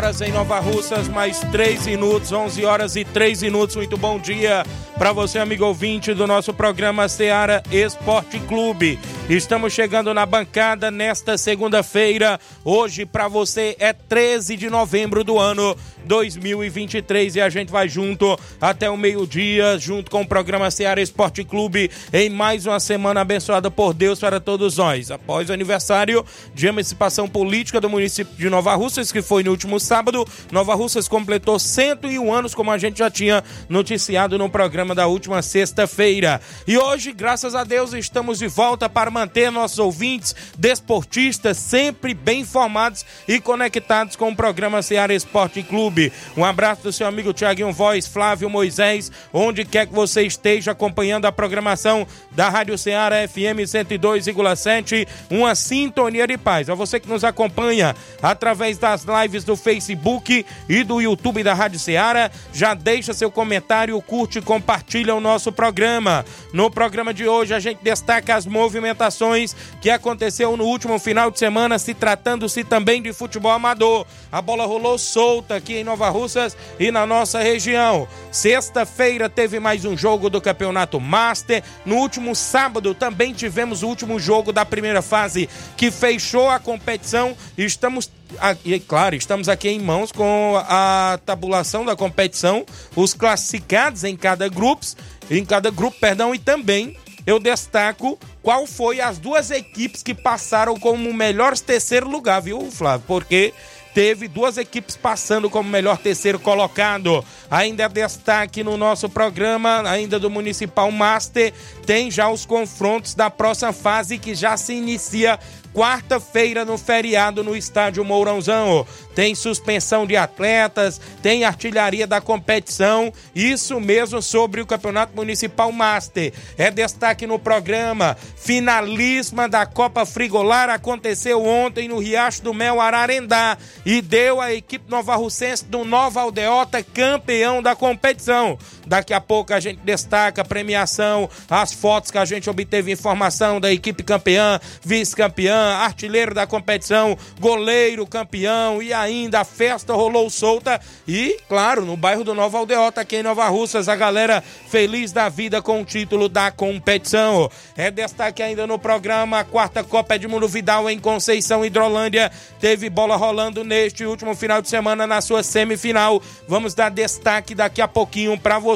Horas em Nova Russas, mais 3 minutos, 11 horas e 3 minutos. Muito bom dia para você, amigo ouvinte do nosso programa Seara Esporte Clube. Estamos chegando na bancada nesta segunda-feira. Hoje, para você, é 13 de novembro do ano 2023 e a gente vai junto até o meio-dia, junto com o programa Seara Esporte Clube, em mais uma semana abençoada por Deus para todos nós. Após o aniversário de emancipação política do município de Nova Russas, que foi no último sábado, Nova Russas completou 101 anos, como a gente já tinha noticiado no programa da última sexta-feira. E hoje, graças a Deus, estamos de volta para manter nossos ouvintes desportistas sempre bem informados e conectados com o programa Seara Esporte Clube. YouTube. Um abraço do seu amigo Tiaguinho Voz, Flávio Moisés, onde quer que você esteja acompanhando a programação da Rádio Ceará FM 102,7, uma sintonia de paz. A você que nos acompanha através das lives do Facebook e do YouTube da Rádio Ceará, já deixa seu comentário, curte e compartilha o nosso programa. No programa de hoje a gente destaca as movimentações que aconteceu no último final de semana, se tratando-se também de futebol amador. A bola rolou solta aqui em Nova Russas e na nossa região. Sexta-feira teve mais um jogo do Campeonato Master. No último sábado também tivemos o último jogo da primeira fase que fechou a competição. Estamos e claro, estamos aqui em mãos com a tabulação da competição, os classificados em cada grupo, em cada grupo, perdão, e também eu destaco qual foi as duas equipes que passaram como melhores terceiro lugar, viu, Flávio? Porque teve duas equipes passando como melhor terceiro colocado. Ainda destaque no nosso programa, ainda do Municipal Master, tem já os confrontos da próxima fase que já se inicia quarta-feira no feriado no estádio Mourãozão. Tem suspensão de atletas, tem artilharia da competição, isso mesmo sobre o Campeonato Municipal Master. É destaque no programa. Finalíssima da Copa Frigolar aconteceu ontem no Riacho do Mel Ararendá e deu a equipe Nova Russense do Nova Aldeota campeão da competição. Daqui a pouco a gente destaca a premiação, as fotos que a gente obteve informação da equipe campeã, vice-campeã, artilheiro da competição, goleiro campeão e ainda a festa rolou solta e, claro, no bairro do Nova Aldeota, aqui em Nova Russas, a galera feliz da vida com o título da competição. É destaque ainda no programa a quarta Copa Edmundo Vidal em Conceição Hidrolândia. Teve bola rolando neste último final de semana na sua semifinal. Vamos dar destaque daqui a pouquinho para você.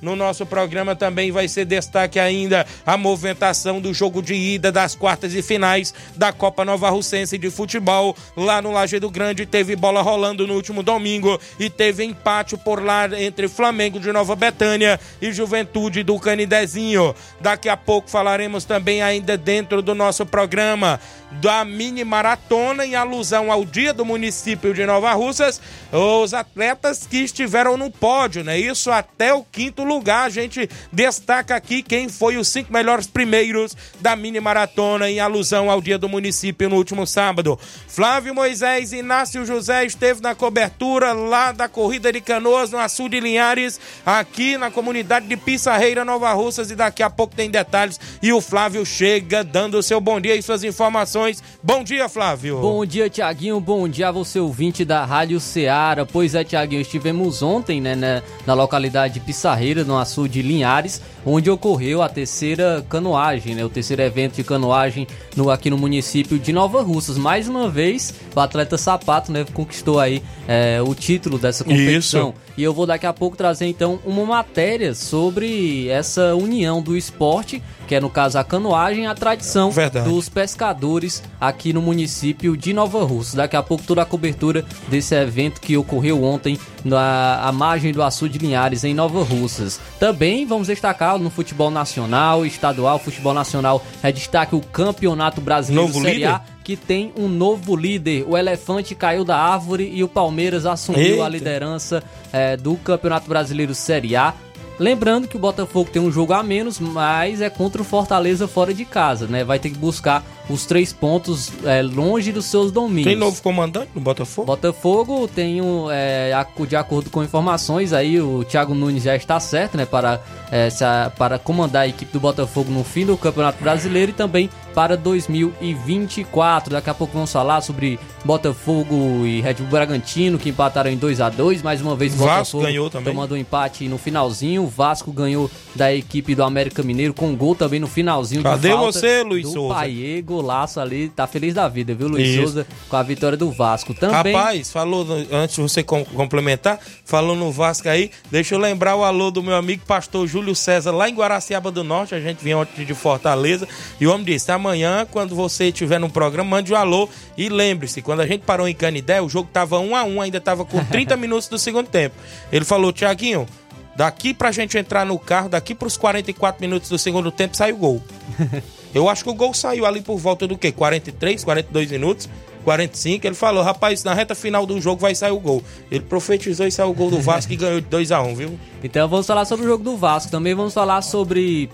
No nosso programa também vai ser destaque ainda a movimentação do jogo de ida das quartas e finais da Copa Nova Russense de Futebol. Lá no Lajeado Grande teve bola rolando no último domingo e teve empate por lá entre Flamengo de Nova Betânia e Juventude do Canidezinho. Daqui a pouco falaremos também ainda dentro do nosso programa da mini maratona em alusão ao dia do município de Nova Russas, os atletas que estiveram no pódio, né? Isso até o quinto lugar. A gente destaca aqui quem foi os cinco melhores primeiros da mini maratona em alusão ao dia do município no último sábado. Flávio Moisés Inácio José esteve na cobertura lá da corrida de canoas no Açu de Linhares, aqui na comunidade de Pissarreira, Nova Russas, e daqui a pouco tem detalhes. E o Flávio chega dando o seu bom dia e suas informações informações. Bom dia, Flávio. Bom dia, Tiaguinho. Bom dia a você, ouvinte da Rádio Ceará. Pois é, Tiaguinho, estivemos ontem né, na, na localidade de Pissarreira, no açude de Linhares, onde ocorreu a terceira canoagem, né, o terceiro evento de canoagem no, aqui no município de Nova Russas. Mais uma vez, o atleta Sapato né, conquistou aí é, o título dessa competição. Isso. E eu vou daqui a pouco trazer então uma matéria sobre essa união do esporte, que é no caso a canoagem, a tradição Verdade. dos pescadores aqui no município de Nova Rússia. Daqui a pouco toda a cobertura desse evento que ocorreu ontem na margem do Açude de Linhares em Nova Russas. Também vamos destacar no futebol nacional, estadual, futebol nacional é destaque o Campeonato Brasileiro Novo Série A que tem um novo líder. O elefante caiu da árvore e o Palmeiras assumiu Eita. a liderança é, do Campeonato Brasileiro Série A. Lembrando que o Botafogo tem um jogo a menos, mas é contra o Fortaleza fora de casa, né? Vai ter que buscar os três pontos é, longe dos seus domínios. Tem novo comandante no Botafogo? Botafogo tem um, é, de acordo com informações aí, o Thiago Nunes já está certo, né? Para, é, para comandar a equipe do Botafogo no fim do Campeonato Brasileiro e também para 2024. Daqui a pouco vamos falar sobre Botafogo e Red Bull Bragantino, que empataram em 2 a 2 Mais uma vez o Vasco Botafogo ganhou também. tomando um empate no finalzinho. O Vasco ganhou da equipe do América Mineiro com um gol também no finalzinho. Cadê você, Luiz do Souza? Paiê, golaço ali. Tá feliz da vida, viu, Luiz Isso. Souza, com a vitória do Vasco. Também... Rapaz, falou, antes de você complementar, falou no Vasco aí, deixa eu lembrar o alô do meu amigo pastor Júlio César, lá em Guaraciaba do Norte. A gente vinha ontem de Fortaleza. E o homem disse: amanhã, quando você estiver no programa, mande um alô. E lembre-se, quando a gente parou em Canidé, o jogo tava 1 a 1 ainda tava com 30 minutos do segundo tempo. Ele falou, Tiaguinho, daqui pra gente entrar no carro, daqui pros 44 minutos do segundo tempo, sai o gol. Eu acho que o gol saiu ali por volta do quê? 43, 42 minutos? 45, ele falou, rapaz, na reta final do jogo vai sair o gol. Ele profetizou e saiu o gol do Vasco e ganhou de 2x1, viu? Então vamos falar sobre o jogo do Vasco. Também vamos falar sobre.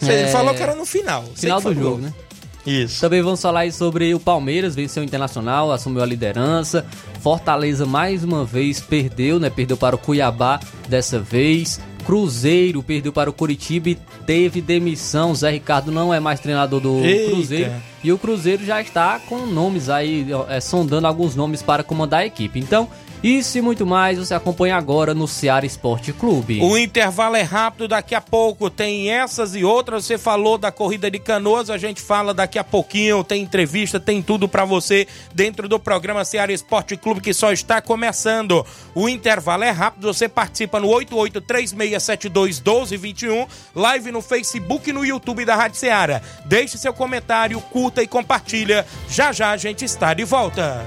Ele é... falou que era no final. Final do jogo, né? Isso. Também vamos falar sobre o Palmeiras, venceu o Internacional, assumiu a liderança. Fortaleza mais uma vez perdeu, né? Perdeu para o Cuiabá dessa vez. Cruzeiro perdeu para o Curitiba e teve demissão. Zé Ricardo não é mais treinador do Eita. Cruzeiro. E o Cruzeiro já está com nomes aí, é, sondando alguns nomes para comandar a equipe. Então, isso e muito mais você acompanha agora no Ceará Esporte Clube. O intervalo é rápido, daqui a pouco tem essas e outras. Você falou da corrida de canoas, a gente fala daqui a pouquinho, tem entrevista, tem tudo para você dentro do programa Ceará Esporte Clube que só está começando. O intervalo é rápido, você participa no 8836721221, live no Facebook e no YouTube da Rádio Ceará. Deixe seu comentário, curta e compartilha. Já já a gente está de volta.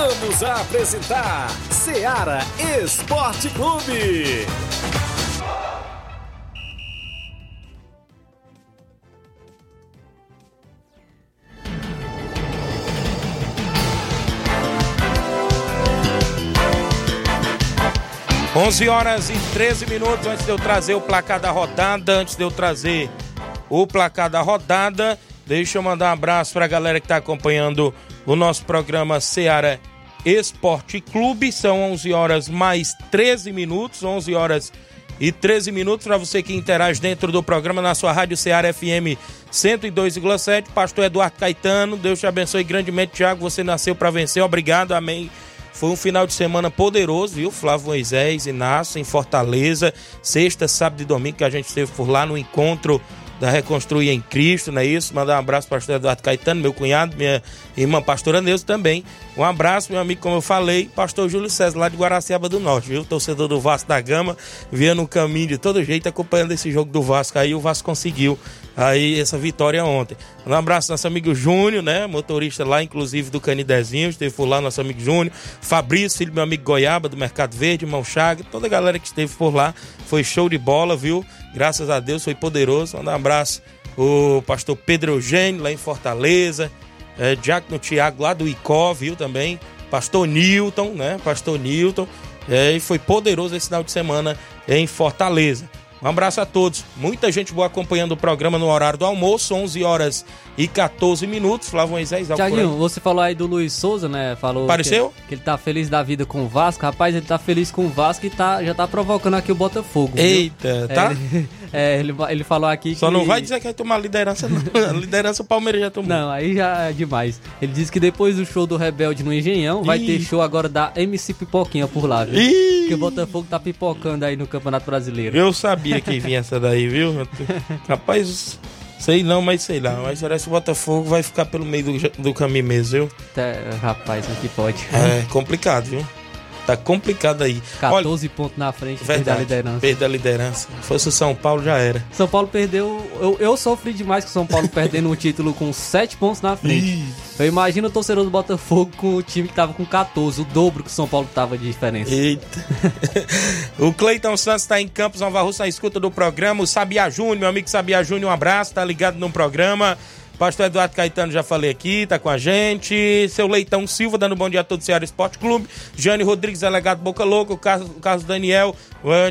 Voltamos a apresentar Seara Esporte Clube. 11 horas e 13 minutos antes de eu trazer o placar da rodada, antes de eu trazer o placar da rodada, deixa eu mandar um abraço para a galera que está acompanhando o nosso programa Seara Esporte Clube. São 11 horas mais 13 minutos, 11 horas e 13 minutos para você que interage dentro do programa na sua rádio Seara FM 102,7. Pastor Eduardo Caetano, Deus te abençoe grandemente, Tiago. Você nasceu para vencer, obrigado, amém. Foi um final de semana poderoso, viu? Flávio Moisés, Inácio, em Fortaleza. Sexta, sábado e domingo que a gente esteve por lá no encontro da Reconstruir em Cristo, não é isso? Mandar um abraço para o pastor Eduardo Caetano, meu cunhado, minha irmã pastora Neuza também. Um abraço, meu amigo, como eu falei, pastor Júlio César, lá de Guaraciaba do Norte, viu? Torcedor do Vasco da Gama, vinha no caminho de todo jeito acompanhando esse jogo do Vasco. Aí o Vasco conseguiu aí essa vitória ontem. Um abraço nosso amigo Júnior, né? Motorista lá, inclusive, do Canidezinho, esteve por lá, nosso amigo Júnior. Fabrício, filho do meu amigo Goiaba, do Mercado Verde, Mão Chaga, toda a galera que esteve por lá. Foi show de bola, viu? Graças a Deus, foi poderoso. Um abraço o pastor Pedro Eugênio, lá em Fortaleza. É, Diácono Tiago, lá do Icó, viu também. Pastor Newton, né? Pastor Newton. É, e foi poderoso esse final de semana em Fortaleza. Um abraço a todos. Muita gente boa acompanhando o programa no horário do almoço, 11 horas e 14 minutos. Flávio Moisés, Tiaguinho, você falou aí do Luiz Souza, né? Falou Apareceu? Que, que, ele tá feliz da vida com o Vasco. Rapaz, ele tá feliz com o Vasco e tá, já tá provocando aqui o Botafogo. Eita, viu? tá? É, é, ele, ele falou aqui Só que... não vai dizer que vai tomar liderança, não. A liderança o Palmeiras já tomou. Não, aí já é demais. Ele disse que depois do show do Rebelde no Engenhão, vai Ih. ter show agora da MC Pipoquinha por lá, viu? Ih. Que o Botafogo tá pipocando aí no Campeonato Brasileiro. Eu sabia que vinha essa daí, viu? Rapaz, sei não, mas sei lá. Mas parece que o Botafogo vai ficar pelo meio do, do caminho mesmo, viu? Até, rapaz, aqui pode. É complicado, viu? Tá complicado aí. 14 pontos na frente da Verdade, liderança. Perda a liderança. Se fosse o São Paulo, já era. São Paulo perdeu. Eu, eu sofri demais com o São Paulo perdendo um título com 7 pontos na frente. Eu imagino o torcedor do Botafogo com o time que tava com 14, o dobro que o São Paulo tava de diferença. Eita. o Cleiton Santos tá em Campos, Nova Rússia, na escuta do programa. O Sabia Júnior, meu amigo Sabia Júnior, um abraço, tá ligado no programa. Pastor Eduardo Caetano, já falei aqui, tá com a gente. Seu Leitão Silva, dando bom dia a todo o Ceará Esporte Clube. Jane Rodrigues, delegado Boca Louca. O Carlos, Daniel.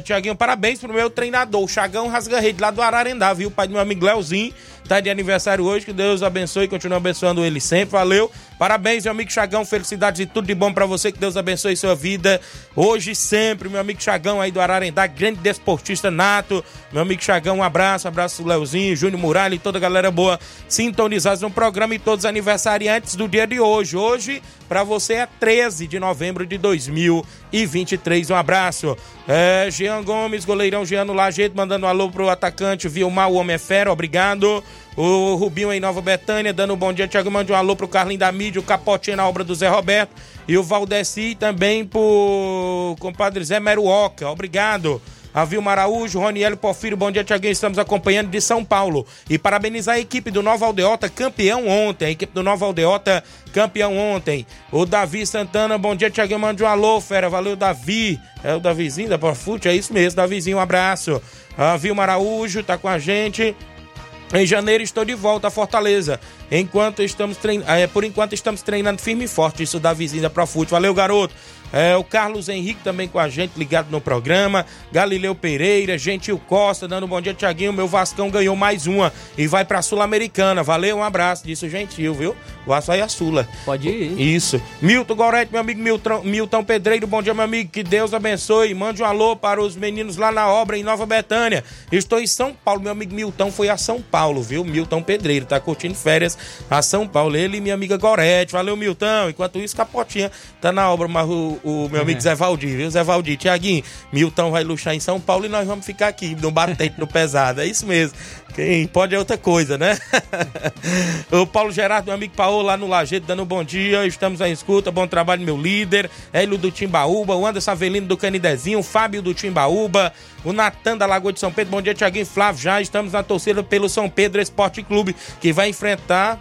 Tiaguinho, parabéns pro meu treinador, Chagão Rasga-Rede, lá do Ararendá, viu? Pai do meu amigo Leozinho. Tá de aniversário hoje, que Deus abençoe e continue abençoando ele sempre. Valeu. Parabéns, meu amigo Chagão. Felicidades e tudo de bom pra você. Que Deus abençoe sua vida. Hoje e sempre, meu amigo Chagão aí do Ararendá, grande desportista nato. Meu amigo Chagão, um abraço. Abraço Leozinho, Júnior Muralha e toda a galera boa sintonizados no programa e todos os aniversariantes do dia de hoje. Hoje, pra você, é 13 de novembro de 2023. Um abraço. É, Jean Gomes, goleirão Jean no Lajeito, mandando um alô pro atacante Vilmar, o Homem é Fera, obrigado. O Rubinho em Nova Betânia, dando um bom dia. Tiago, mande um alô pro Carlinho da Mídia, o Capotinho na obra do Zé Roberto. E o Valdeci também pro compadre Zé Meruoca, obrigado. A Vilma Araújo, Roniel Porfírio, bom dia, Tiaguinho. Estamos acompanhando de São Paulo. E parabenizar a equipe do Nova Aldeota, campeão ontem. A equipe do Nova Aldeota, campeão ontem. O Davi Santana, bom dia, Tiaguinho. Mande um alô, fera. Valeu, Davi. É o Davizinho da Profute, é isso mesmo, Davizinho, um abraço. A Vilma Araújo tá com a gente. Em janeiro estou de volta a Fortaleza. Enquanto estamos trein... é, por enquanto estamos treinando firme e forte. Isso da vizinha da Profute. Valeu, garoto. É, o Carlos Henrique também com a gente, ligado no programa. Galileu Pereira, Gentil Costa, dando um bom dia, Tiaguinho. Meu Vascão ganhou mais uma e vai pra Sul-Americana. Valeu, um abraço. Disse o Gentil, viu? O Vasco vai a Sula. Pode ir. Isso. Milton Gorete, meu amigo Milton, Milton Pedreiro, bom dia, meu amigo. Que Deus abençoe. Mande um alô para os meninos lá na obra em Nova Betânia. Estou em São Paulo. Meu amigo Milton foi a São Paulo, viu? Milton Pedreiro, tá curtindo férias a São Paulo. Ele e minha amiga Gorete. Valeu, Milton. Enquanto isso, Capotinha tá na obra, mas o, o meu amigo Zé Valdir, viu? Zé Valdir, Tiaguinho, Milton vai luxar em São Paulo e nós vamos ficar aqui no batente, no pesado. É isso mesmo. Quem pode é outra coisa, né? o Paulo Gerardo, meu amigo Paulo, lá no Lajeito, dando um bom dia. Estamos à escuta. Bom trabalho, meu líder. Hélio do Timbaúba, o Anderson Avelino do Canidezinho, o Fábio do Timbaúba, o Natan da Lagoa de São Pedro. Bom dia, Tiaguinho Flávio. Já estamos na torcida pelo São Pedro Esporte Clube, que vai enfrentar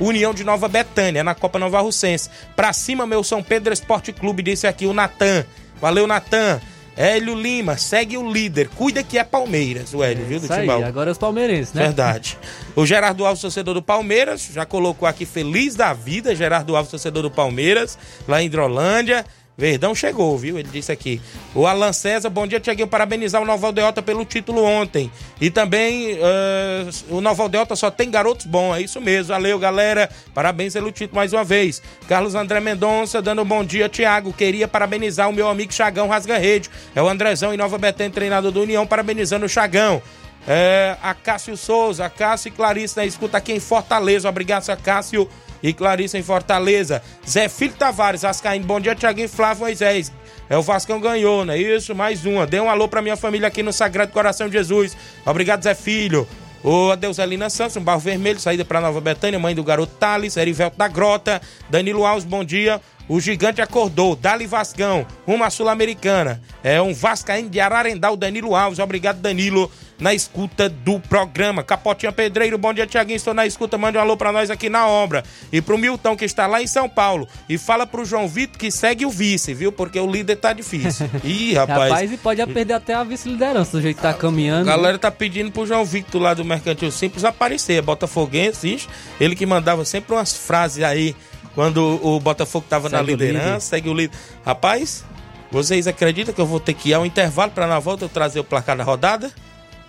União de Nova Betânia, na Copa Nova Russense. Pra cima, meu São Pedro Esporte Clube, disse aqui o Natan. Valeu, Natan. Hélio Lima, segue o líder. Cuida que é Palmeiras, o Hélio, viu? Do Timbaúba. agora os palmeirenses, né? Verdade. O Gerardo Alves, torcedor do Palmeiras, já colocou aqui feliz da vida. Gerardo Alves, torcedor do Palmeiras, lá em Hidrolândia. Verdão chegou, viu? Ele disse aqui. O Alan César, bom dia, Tiaguinho. Parabenizar o Nova Aldeota pelo título ontem. E também eh, o Nova Aldeota só tem garotos bons, é isso mesmo. Valeu, galera. Parabéns pelo título mais uma vez. Carlos André Mendonça, dando um bom dia, Tiago. Queria parabenizar o meu amigo Chagão Rasga Rede. É o Andrezão em Nova Betânia, treinador do União, parabenizando o Chagão. É, a Cássio Souza, a Cássio e Clarice na escuta aqui em Fortaleza. Obrigado, Cássio e Clarice em Fortaleza. Zé Filho Tavares, Vascaíno. Bom dia, Tiaguinho Flávio Moisés. É o Vascão ganhou, não é isso? Mais uma. Dê um alô pra minha família aqui no Sagrado Coração de Jesus. Obrigado, Zé Filho. Ô, Adeuselina Santos, um barro vermelho, saída pra Nova Betânia, mãe do garoto Thales, Erivelto da Grota, Danilo Alves, bom dia. O gigante acordou, Dali Vascão, uma sul-americana. É um Vascaíno de Ararendá, o Danilo Alves. Obrigado, Danilo, na escuta do programa. Capotinha Pedreiro, bom dia, Tiaguinho. Estou na escuta, mande um alô pra nós aqui na obra. E pro Milton, que está lá em São Paulo. E fala pro João Vitor que segue o vice, viu? Porque o líder tá difícil. Ih, rapaz. Rapaz, e pode perder até a vice-liderança do jeito que tá caminhando. A galera tá pedindo pro João Victor lá do Mercantil Simples aparecer. Botafoguense, ixi, ele que mandava sempre umas frases aí quando o Botafogo tava na Segue o liderança, segue o líder. Rapaz, vocês acreditam que eu vou ter que ir ao intervalo para na volta eu trazer o placar da rodada?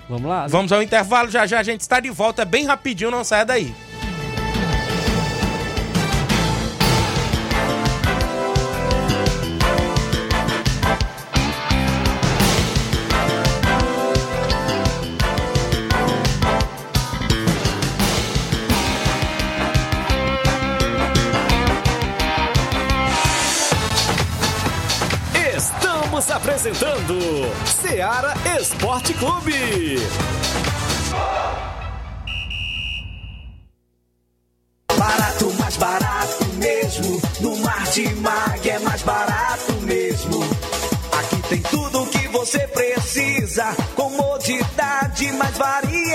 Vamos lá? Vamos ao intervalo, já já a gente está de volta, é bem rapidinho, não saia daí. Estamos apresentando Seara Esporte Clube. Barato, mais barato mesmo. No Martimag é mais barato mesmo. Aqui tem tudo que você precisa. Comodidade, mais variedade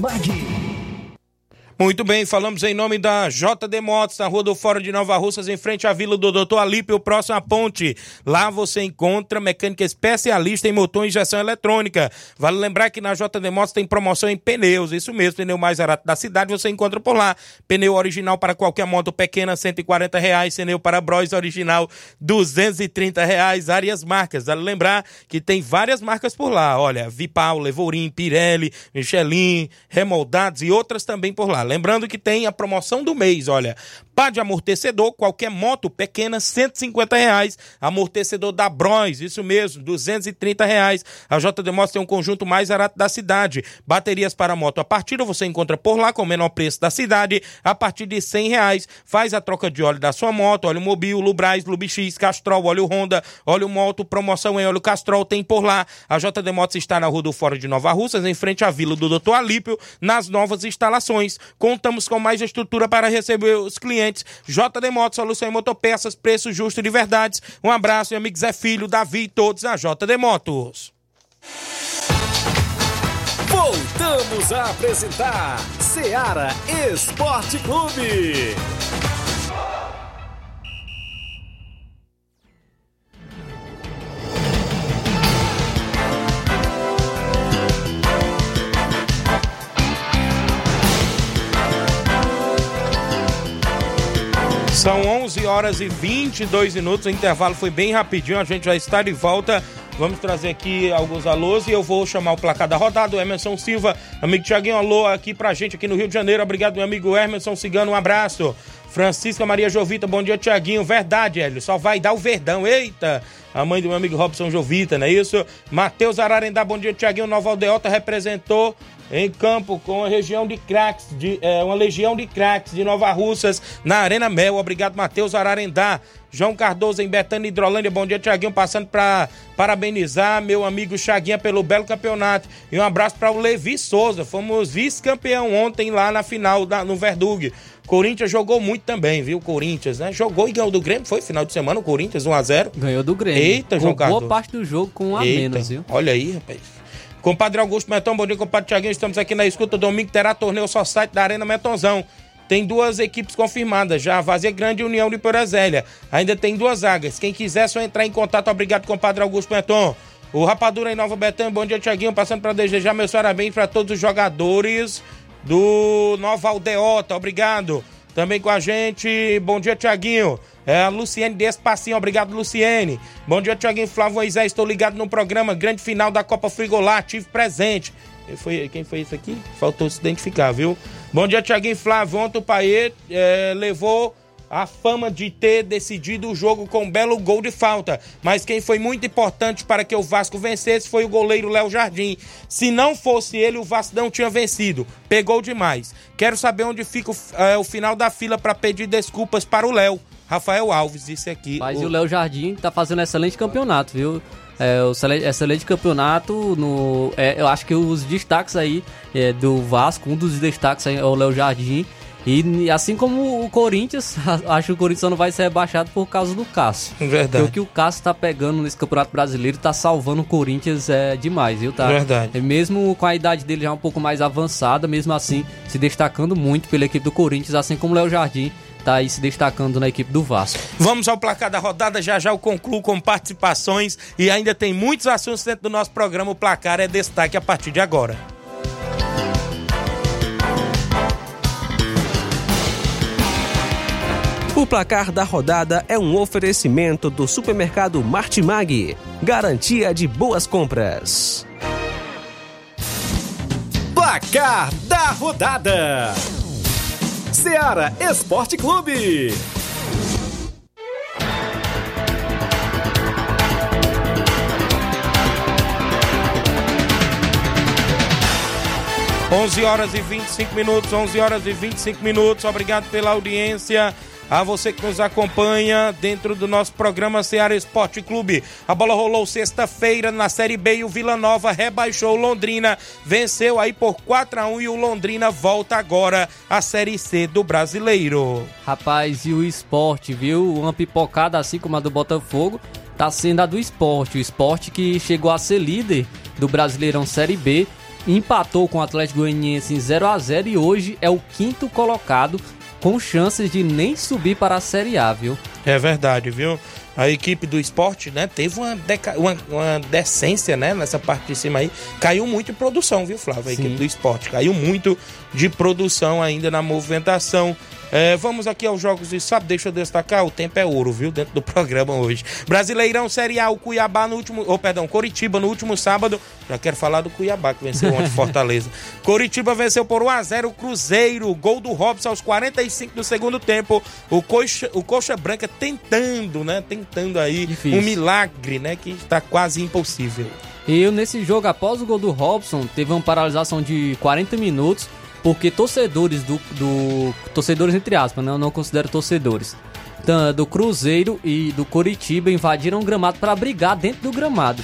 Mag. Muito bem, falamos em nome da JD Motos, na Rua do Fórum de Nova Russas, em frente à Vila do Doutor Alípio, próximo à ponte. Lá você encontra mecânica especialista em motor e injeção eletrônica. Vale lembrar que na JD Motos tem promoção em pneus, isso mesmo, pneu mais barato da cidade você encontra por lá. Pneu original para qualquer moto pequena, 140 reais, pneu para Bros original, 230 reais, várias marcas. Vale lembrar que tem várias marcas por lá, olha, Vipal, Levorim, Pirelli, Michelin, Remoldados e outras também por lá. Lembrando que tem a promoção do mês, olha, pá de amortecedor, qualquer moto pequena, 150 reais, amortecedor da Bros, isso mesmo, 230 reais. A JD Motos tem um conjunto mais barato da cidade. Baterias para moto a partida você encontra por lá com o menor preço da cidade, a partir de 100 reais. Faz a troca de óleo da sua moto, óleo Mobil, Lubrais, Lubix, Castrol, óleo Honda, óleo Moto, promoção em óleo Castrol, tem por lá. A JD Motos está na Rua do Fórum de Nova Russas, em frente à Vila do Doutor Alípio, nas novas instalações. Contamos com mais estrutura para receber os clientes. JD Motos, solução em motopeças, preço justo de verdades. Um abraço, meu amigo Zé Filho, Davi e todos a JD Motos. Voltamos a apresentar Seara Esporte Clube. São 11 horas e 22 minutos. O intervalo foi bem rapidinho. A gente já está de volta. Vamos trazer aqui alguns alôs e eu vou chamar o placar da rodada. O Emerson Silva, amigo Tiaguinho, alô aqui pra gente aqui no Rio de Janeiro. Obrigado, meu amigo Emerson Cigano. Um abraço. Francisca Maria Jovita, bom dia, Tiaguinho. Verdade, Hélio, só vai dar o verdão. Eita! A mãe do meu amigo Robson Jovita, não é isso? Matheus Ararendá, bom dia, Tiaguinho. Nova Aldeota representou em campo com a região de craques, de, é, uma legião de craques de Nova Russas na Arena Mel. Obrigado, Matheus Ararendá. João Cardoso em Betânia Hidrolândia. Bom dia, Tiaguinho. Passando para parabenizar meu amigo Chaguinha pelo belo campeonato. E um abraço para o Levi Souza. Fomos vice-campeão ontem lá na final da, no Verdug. Corinthians jogou muito também, viu? Corinthians, né? Jogou e ganhou do Grêmio. Foi final de semana o Corinthians 1x0. Ganhou do Grêmio. Eita, João Boa Cardoso. parte do jogo com um a Eita, menos, viu? Olha aí, rapaz. Compadre Augusto Meton, bom dia, compadre Tiaguinho. Estamos aqui na escuta. Domingo terá torneio só site da Arena Metonzão. Tem duas equipes confirmadas, já Vazia Grande e União de Porazélia. Ainda tem duas vagas. Quem quiser, é só entrar em contato. Obrigado, compadre Augusto Meton. O Rapadura em Nova Betânia, bom dia, Tiaguinho. Passando para desejar meus parabéns para todos os jogadores do Nova Aldeota. Obrigado. Também com a gente, bom dia, Tiaguinho. É a Luciene Despacinho, obrigado, Luciene. Bom dia, Tiaguinho Flávio Moisés, estou ligado no programa Grande Final da Copa Frigolá, tive presente. Quem foi, quem foi isso aqui? Faltou se identificar, viu? Bom dia, Tiaguinho Flávio. Ontem o Paê é, levou a fama de ter decidido o jogo com um belo gol de falta. Mas quem foi muito importante para que o Vasco vencesse foi o goleiro Léo Jardim. Se não fosse ele, o Vasco não tinha vencido. Pegou demais. Quero saber onde fica o, é, o final da fila para pedir desculpas para o Léo. Rafael Alves disse aqui. Mas o, o Léo Jardim tá fazendo excelente campeonato, viu? É, o excelente campeonato no. É, eu acho que os destaques aí é, do Vasco, um dos destaques aí é o Léo Jardim. E assim como o Corinthians, acho que o Corinthians não vai ser rebaixado por causa do Cássio. Verdade. Porque o que o Cássio tá pegando nesse Campeonato Brasileiro tá salvando o Corinthians é, demais, viu? Tá, Verdade. Mesmo com a idade dele já um pouco mais avançada, mesmo assim se destacando muito pela equipe do Corinthians, assim como o Léo Jardim tá aí se destacando na equipe do Vasco. Vamos ao placar da rodada, já já eu concluo com participações e ainda tem muitos assuntos dentro do nosso programa. O placar é destaque a partir de agora. O placar da rodada é um oferecimento do supermercado Martimag, garantia de boas compras. Placar da rodada: Seara Esporte Clube. 11 horas e 25 minutos, 11 horas e 25 minutos. Obrigado pela audiência. A você que nos acompanha dentro do nosso programa Ceará Esporte Clube. A bola rolou sexta-feira na Série B e o Vila Nova rebaixou o Londrina. Venceu aí por 4 a 1 e o Londrina volta agora à Série C do Brasileiro. Rapaz, e o esporte, viu? Uma pipocada assim como a do Botafogo tá sendo a do esporte. O esporte que chegou a ser líder do Brasileirão Série B empatou com o Atlético Goianiense em 0 a 0 e hoje é o quinto colocado com chances de nem subir para a Série A, viu? É verdade, viu? A equipe do esporte, né, teve uma, deca... uma, uma, decência, né, nessa parte de cima aí. Caiu muito em produção, viu, Flávio? A Sim. equipe do esporte. Caiu muito de produção ainda na movimentação. É, vamos aqui aos jogos de sábado. Deixa eu destacar, o tempo é ouro, viu? Dentro do programa hoje. Brasileirão Série A, o Cuiabá no último. Oh, perdão, Coritiba no último sábado. Já quero falar do Cuiabá, que venceu ontem Fortaleza. Coritiba venceu por 1x0 o Cruzeiro. Gol do Robson aos 45 do segundo tempo. O Coxa, o Coxa Branca tentando, né? Tentando aí Difícil. um milagre, né? Que está quase impossível. E nesse jogo, após o gol do Robson, teve uma paralisação de 40 minutos porque torcedores do, do torcedores entre aspas, né? eu não considero torcedores, do Cruzeiro e do Coritiba invadiram o gramado para brigar dentro do gramado.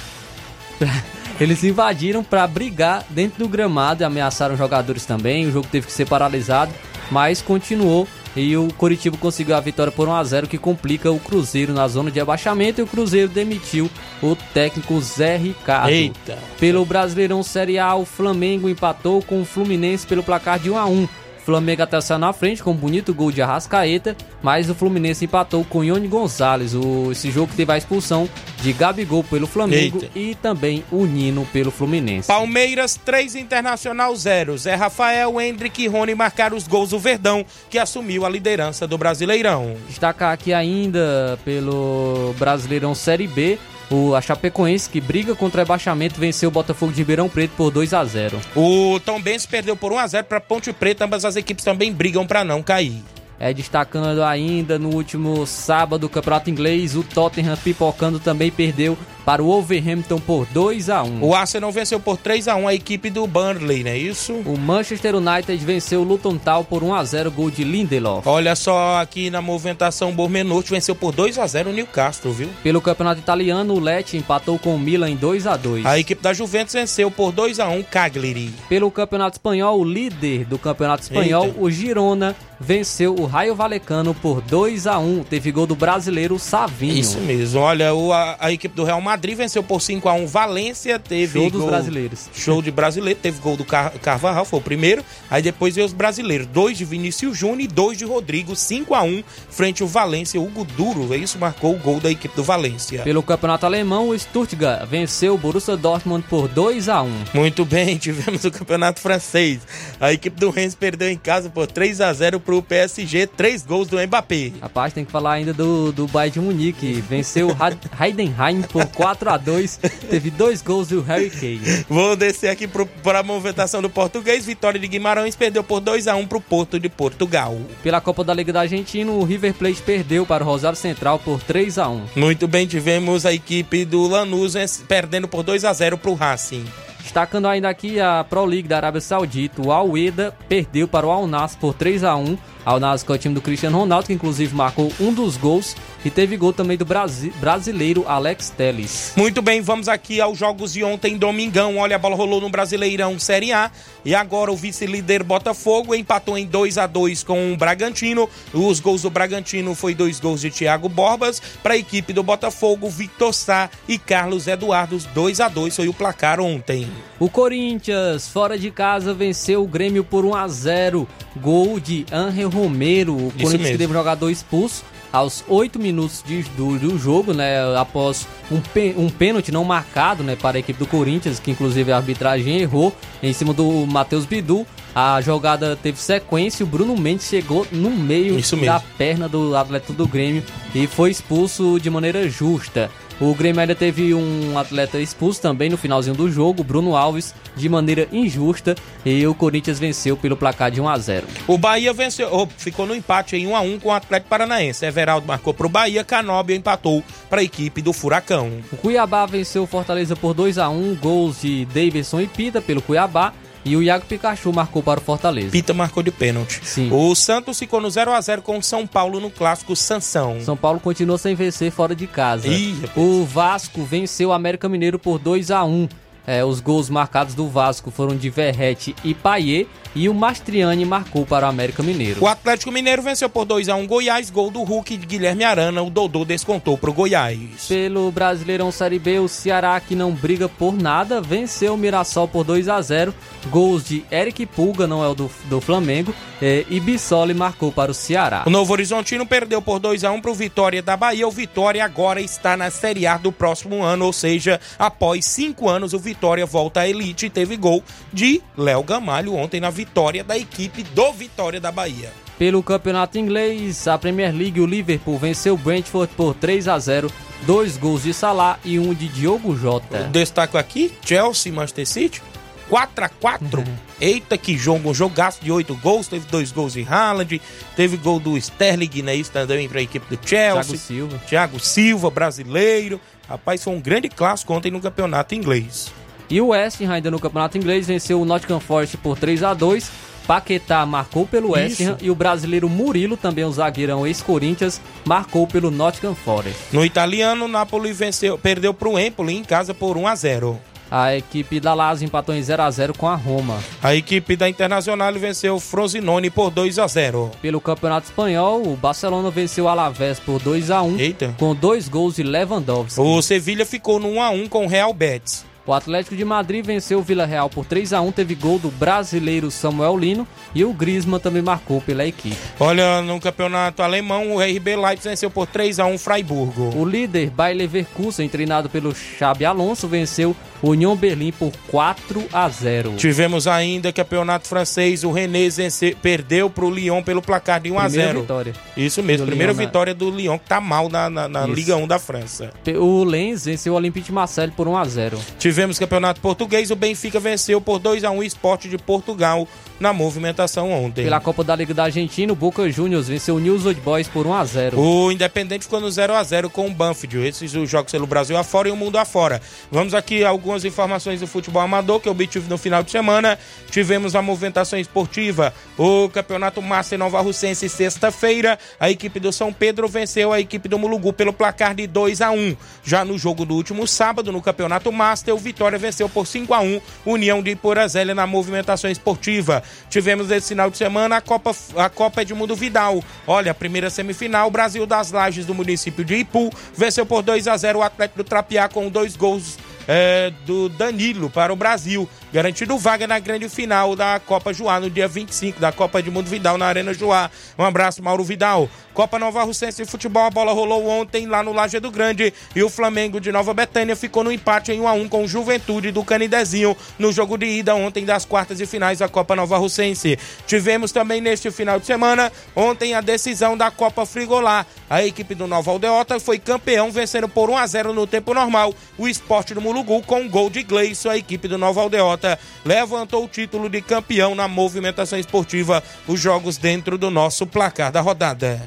Eles invadiram para brigar dentro do gramado e ameaçaram jogadores também. O jogo teve que ser paralisado mas continuou e o Coritiba conseguiu a vitória por 1 a 0 que complica o Cruzeiro na zona de abaixamento e o Cruzeiro demitiu o técnico Zé Ricardo. Eita. Pelo Brasileirão Série A, o Flamengo empatou com o Fluminense pelo placar de 1 a 1. Flamengo até saiu na frente com um bonito gol de Arrascaeta, mas o Fluminense empatou com Ione Gonzalez. O, esse jogo teve a expulsão de Gabigol pelo Flamengo Eita. e também o Nino pelo Fluminense. Palmeiras 3, Internacional 0. Zé Rafael, Hendrick e Rony marcaram os gols do Verdão, que assumiu a liderança do Brasileirão. Destacar aqui ainda pelo Brasileirão Série B, o a Chapecoense que briga contra o rebaixamento venceu o Botafogo de Ribeirão Preto por 2 a 0. O Tom Benz perdeu por 1 a 0 para Ponte Preta, ambas as equipes também brigam para não cair. É, destacando ainda no último sábado o Campeonato Inglês, o Tottenham pipocando também perdeu para o Wolverhampton por 2 a 1. O Arsenal venceu por 3 a 1 a equipe do Burnley, não é isso? O Manchester United venceu o Luton Town por 1 a 0 gol de Lindelof. Olha só aqui na movimentação, Bormenucci venceu por 2 a 0 o Newcastle, viu? Pelo Campeonato Italiano, o Lecce empatou com o Milan em 2 a 2. A equipe da Juventus venceu por 2 a 1 Cagliari. Pelo Campeonato Espanhol, o líder do Campeonato Espanhol, Eita. o Girona, venceu o Raio Valecano por 2 a 1. Teve gol do brasileiro Savinho. Isso mesmo. Olha, o- a, a equipe do Real Madrid venceu por 5 a 1 Valência, teve Show dos gol- brasileiros. Show de brasileiro, teve gol do Car Carvajal, foi o primeiro. Aí depois veio os brasileiros, dois de Vinícius Júnior e dois de Rodrigo, 5 a 1 frente ao Valência. Hugo Duro, é isso marcou o gol da equipe do Valência. Pelo Campeonato Alemão, o Stuttgart venceu o Borussia Dortmund por 2 a 1. Muito bem, tivemos o campeonato francês. A equipe do Rennes perdeu em casa por 3 a 0 pro PSG, três gols do Mbappé. Rapaz, tem que falar ainda do, do Bayern de Munique. Venceu o Heidenheim por 4 a 2 Teve dois gols do Harry Kane. Vou descer aqui para a movimentação do português. Vitória de Guimarães perdeu por 2 a 1 pro Porto de Portugal. Pela Copa da Liga da Argentina, o River Plate perdeu para o Rosário Central por 3 a 1 Muito bem, tivemos a equipe do Lanús venc- perdendo por 2 a 0 pro Racing. Destacando ainda aqui a Pro League da Arábia Saudita, o Al-Eda perdeu para o Al-Nass por 3 a 1 Al-Nass que é o time do Cristiano Ronaldo, que inclusive marcou um dos gols e teve gol também do brasi- brasileiro Alex Telles. Muito bem, vamos aqui aos jogos de ontem, domingão. Olha, a bola rolou no Brasileirão Série A. E agora o vice-líder Botafogo empatou em 2 a 2 com o Bragantino. Os gols do Bragantino foi dois gols de Thiago Borbas. Para a equipe do Botafogo, Victor Sá e Carlos Eduardo. 2 a 2 foi o placar ontem. O Corinthians, fora de casa, venceu o Grêmio por 1 a 0 Gol de Angel Romero. O Corinthians mesmo. que teve um jogador expulso aos 8 minutos de- do, do jogo, né? Após um, pê- um pênalti não marcado né, para a equipe do Corinthians, que inclusive a arbitragem errou em cima do Matheus Bidu. A jogada teve sequência, o Bruno Mendes chegou no meio da perna do atleta do Grêmio e foi expulso de maneira justa. O Grêmio ainda teve um atleta expulso também no finalzinho do jogo, Bruno Alves, de maneira injusta, e o Corinthians venceu pelo placar de 1 a 0. O Bahia venceu, oh, ficou no empate em 1 a 1 com o Atlético Paranaense. Everaldo marcou pro Bahia, Canóbio empatou para a equipe do Furacão. O Cuiabá venceu o Fortaleza por 2 a 1, gols de Davidson e Pita pelo Cuiabá, e o Iago Pikachu marcou para o Fortaleza. Pita marcou de pênalti. Sim. O Santos ficou no 0 a 0 com o São Paulo no clássico Sansão. São Paulo continua sem vencer fora de casa. Ih, o Vasco venceu o América Mineiro por 2 a 1 É, os gols marcados do Vasco foram de Verrete e Paier, e o Mastriani marcou para o América Mineiro. O Atlético Mineiro venceu por 2 a 1 Goiás, gol do Hulk de Guilherme Arana. O Dodô descontou pro Goiás. Pelo Brasileirão Série B, o Ceará, que não briga por nada, venceu o Mirassol por 2 a 0 Gols de Eric Pulga, não é o do, do Flamengo, é, e Bissoli marcou para o Ceará. O Novo Horizontino perdeu por 2 a 1 pro Vitória da Bahia. O Vitória agora está na Série A do próximo ano, ou seja, após cinco anos o Vitória volta à elite e teve gol de Léo Gamalho ontem na vitória da equipe do Vitória da Bahia. Pelo Campeonato Inglês, a Premier League, o Liverpool venceu o Brentford por 3 a 0 dois gols de Salah e um de Diogo Jota. Destaco aqui, Chelsea e Manchester City, 4 a 4 Eita, que jogo, um jogaço de 8 gols. Teve dois gols de Haaland, teve gol do Sterling, né? Isso também para a equipe do Chelsea. Thiago Silva. Thiago Silva, brasileiro. Rapaz, foi um grande clássico ontem no campeonato inglês. E o West Ham, ainda no Campeonato Inglês, venceu o Nottingham Forest por 3 a 2 Paquetá marcou pelo West. Ham e o brasileiro Murilo, também o zagueirão ex-Corinthians, marcou pelo Nottingham Forest. No italiano, o Napoli venceu, perdeu para o Empoli em casa por 1 a 0. A equipe da Lazio empatou em 0 a 0 com a Roma. A equipe da Internacional venceu o Frosinone por 2 a 0. Pelo Campeonato Espanhol, o Barcelona venceu o Alavés por 2 a 1 Eita. com dois gols de Lewandowski. O Sevilha ficou no 1 a 1 com o Real Betis. O Atlético de Madrid venceu o Vila Real por 3 a 1 teve gol do brasileiro Samuel Lino e o Griezmann também marcou pela equipe. Olha, no campeonato alemão, o RB Leipzig venceu por 3 a 1 Freiburgo. O líder Bayer Leverkusen, treinado pelo Xabi Alonso, venceu o Union Berlim por 4 a 0. Tivemos ainda campeonato francês, o Rennes vence- perdeu para o Lyon pelo placar de 1 a Primeira 0. vitória. Isso mesmo, Do primeira Lyon na- vitória do Lyon, que tá mal na, na, na. Liga 1 da França. O Lens venceu o Olympique de Marseille por 1 a 0. Tivemos campeonato português, o Benfica venceu por 2 a 1 o Esporte de Portugal na movimentação ontem. Pela Copa da Liga da Argentina, o Boca Juniors venceu o News Old Boys por 1 a 0. O Independente ficou no 0 a 0 com o Banfield. Esses os jogos pelo Brasil afora e o mundo afora. Vamos aqui algumas informações do futebol amador que eu obtive no final de semana. Tivemos a movimentação esportiva, o Campeonato Master Nova Russense sexta-feira. A equipe do São Pedro venceu a equipe do Mulugu pelo placar de 2 a 1. Já no jogo do último sábado, no Campeonato Master, o Vitória venceu por 5 a 1 União de Iporazélia na movimentação esportiva. Tivemos esse final de semana a Copa, a Copa Edmundo Vidal. Olha, a primeira semifinal, Brasil das Lages do município de Ipu venceu por 2 a 0 o Atlético do Trapiá com dois gols é, do Danilo para o Brasil, garantindo vaga na grande final da Copa Joá no dia 25 da Copa de Mundo Vidal na Arena Joá. Um abraço, Mauro Vidal. Copa Nova Russense de Futebol, a bola rolou ontem lá no Lajeado Grande e o Flamengo de Nova Betânia ficou no empate em 1 a 1 com o Juventude do Canidezinho no jogo de ida ontem das quartas e finais da Copa Nova Russense. Tivemos também neste final de semana, ontem a decisão da Copa Frigolá. A equipe do Nova Aldeota foi campeão vencendo por 1 a 0 no tempo normal o Esporte do Mulugu com um gol de Gleison. A equipe do Nova Aldeota levantou o título de campeão na movimentação esportiva, os jogos dentro do nosso placar da rodada.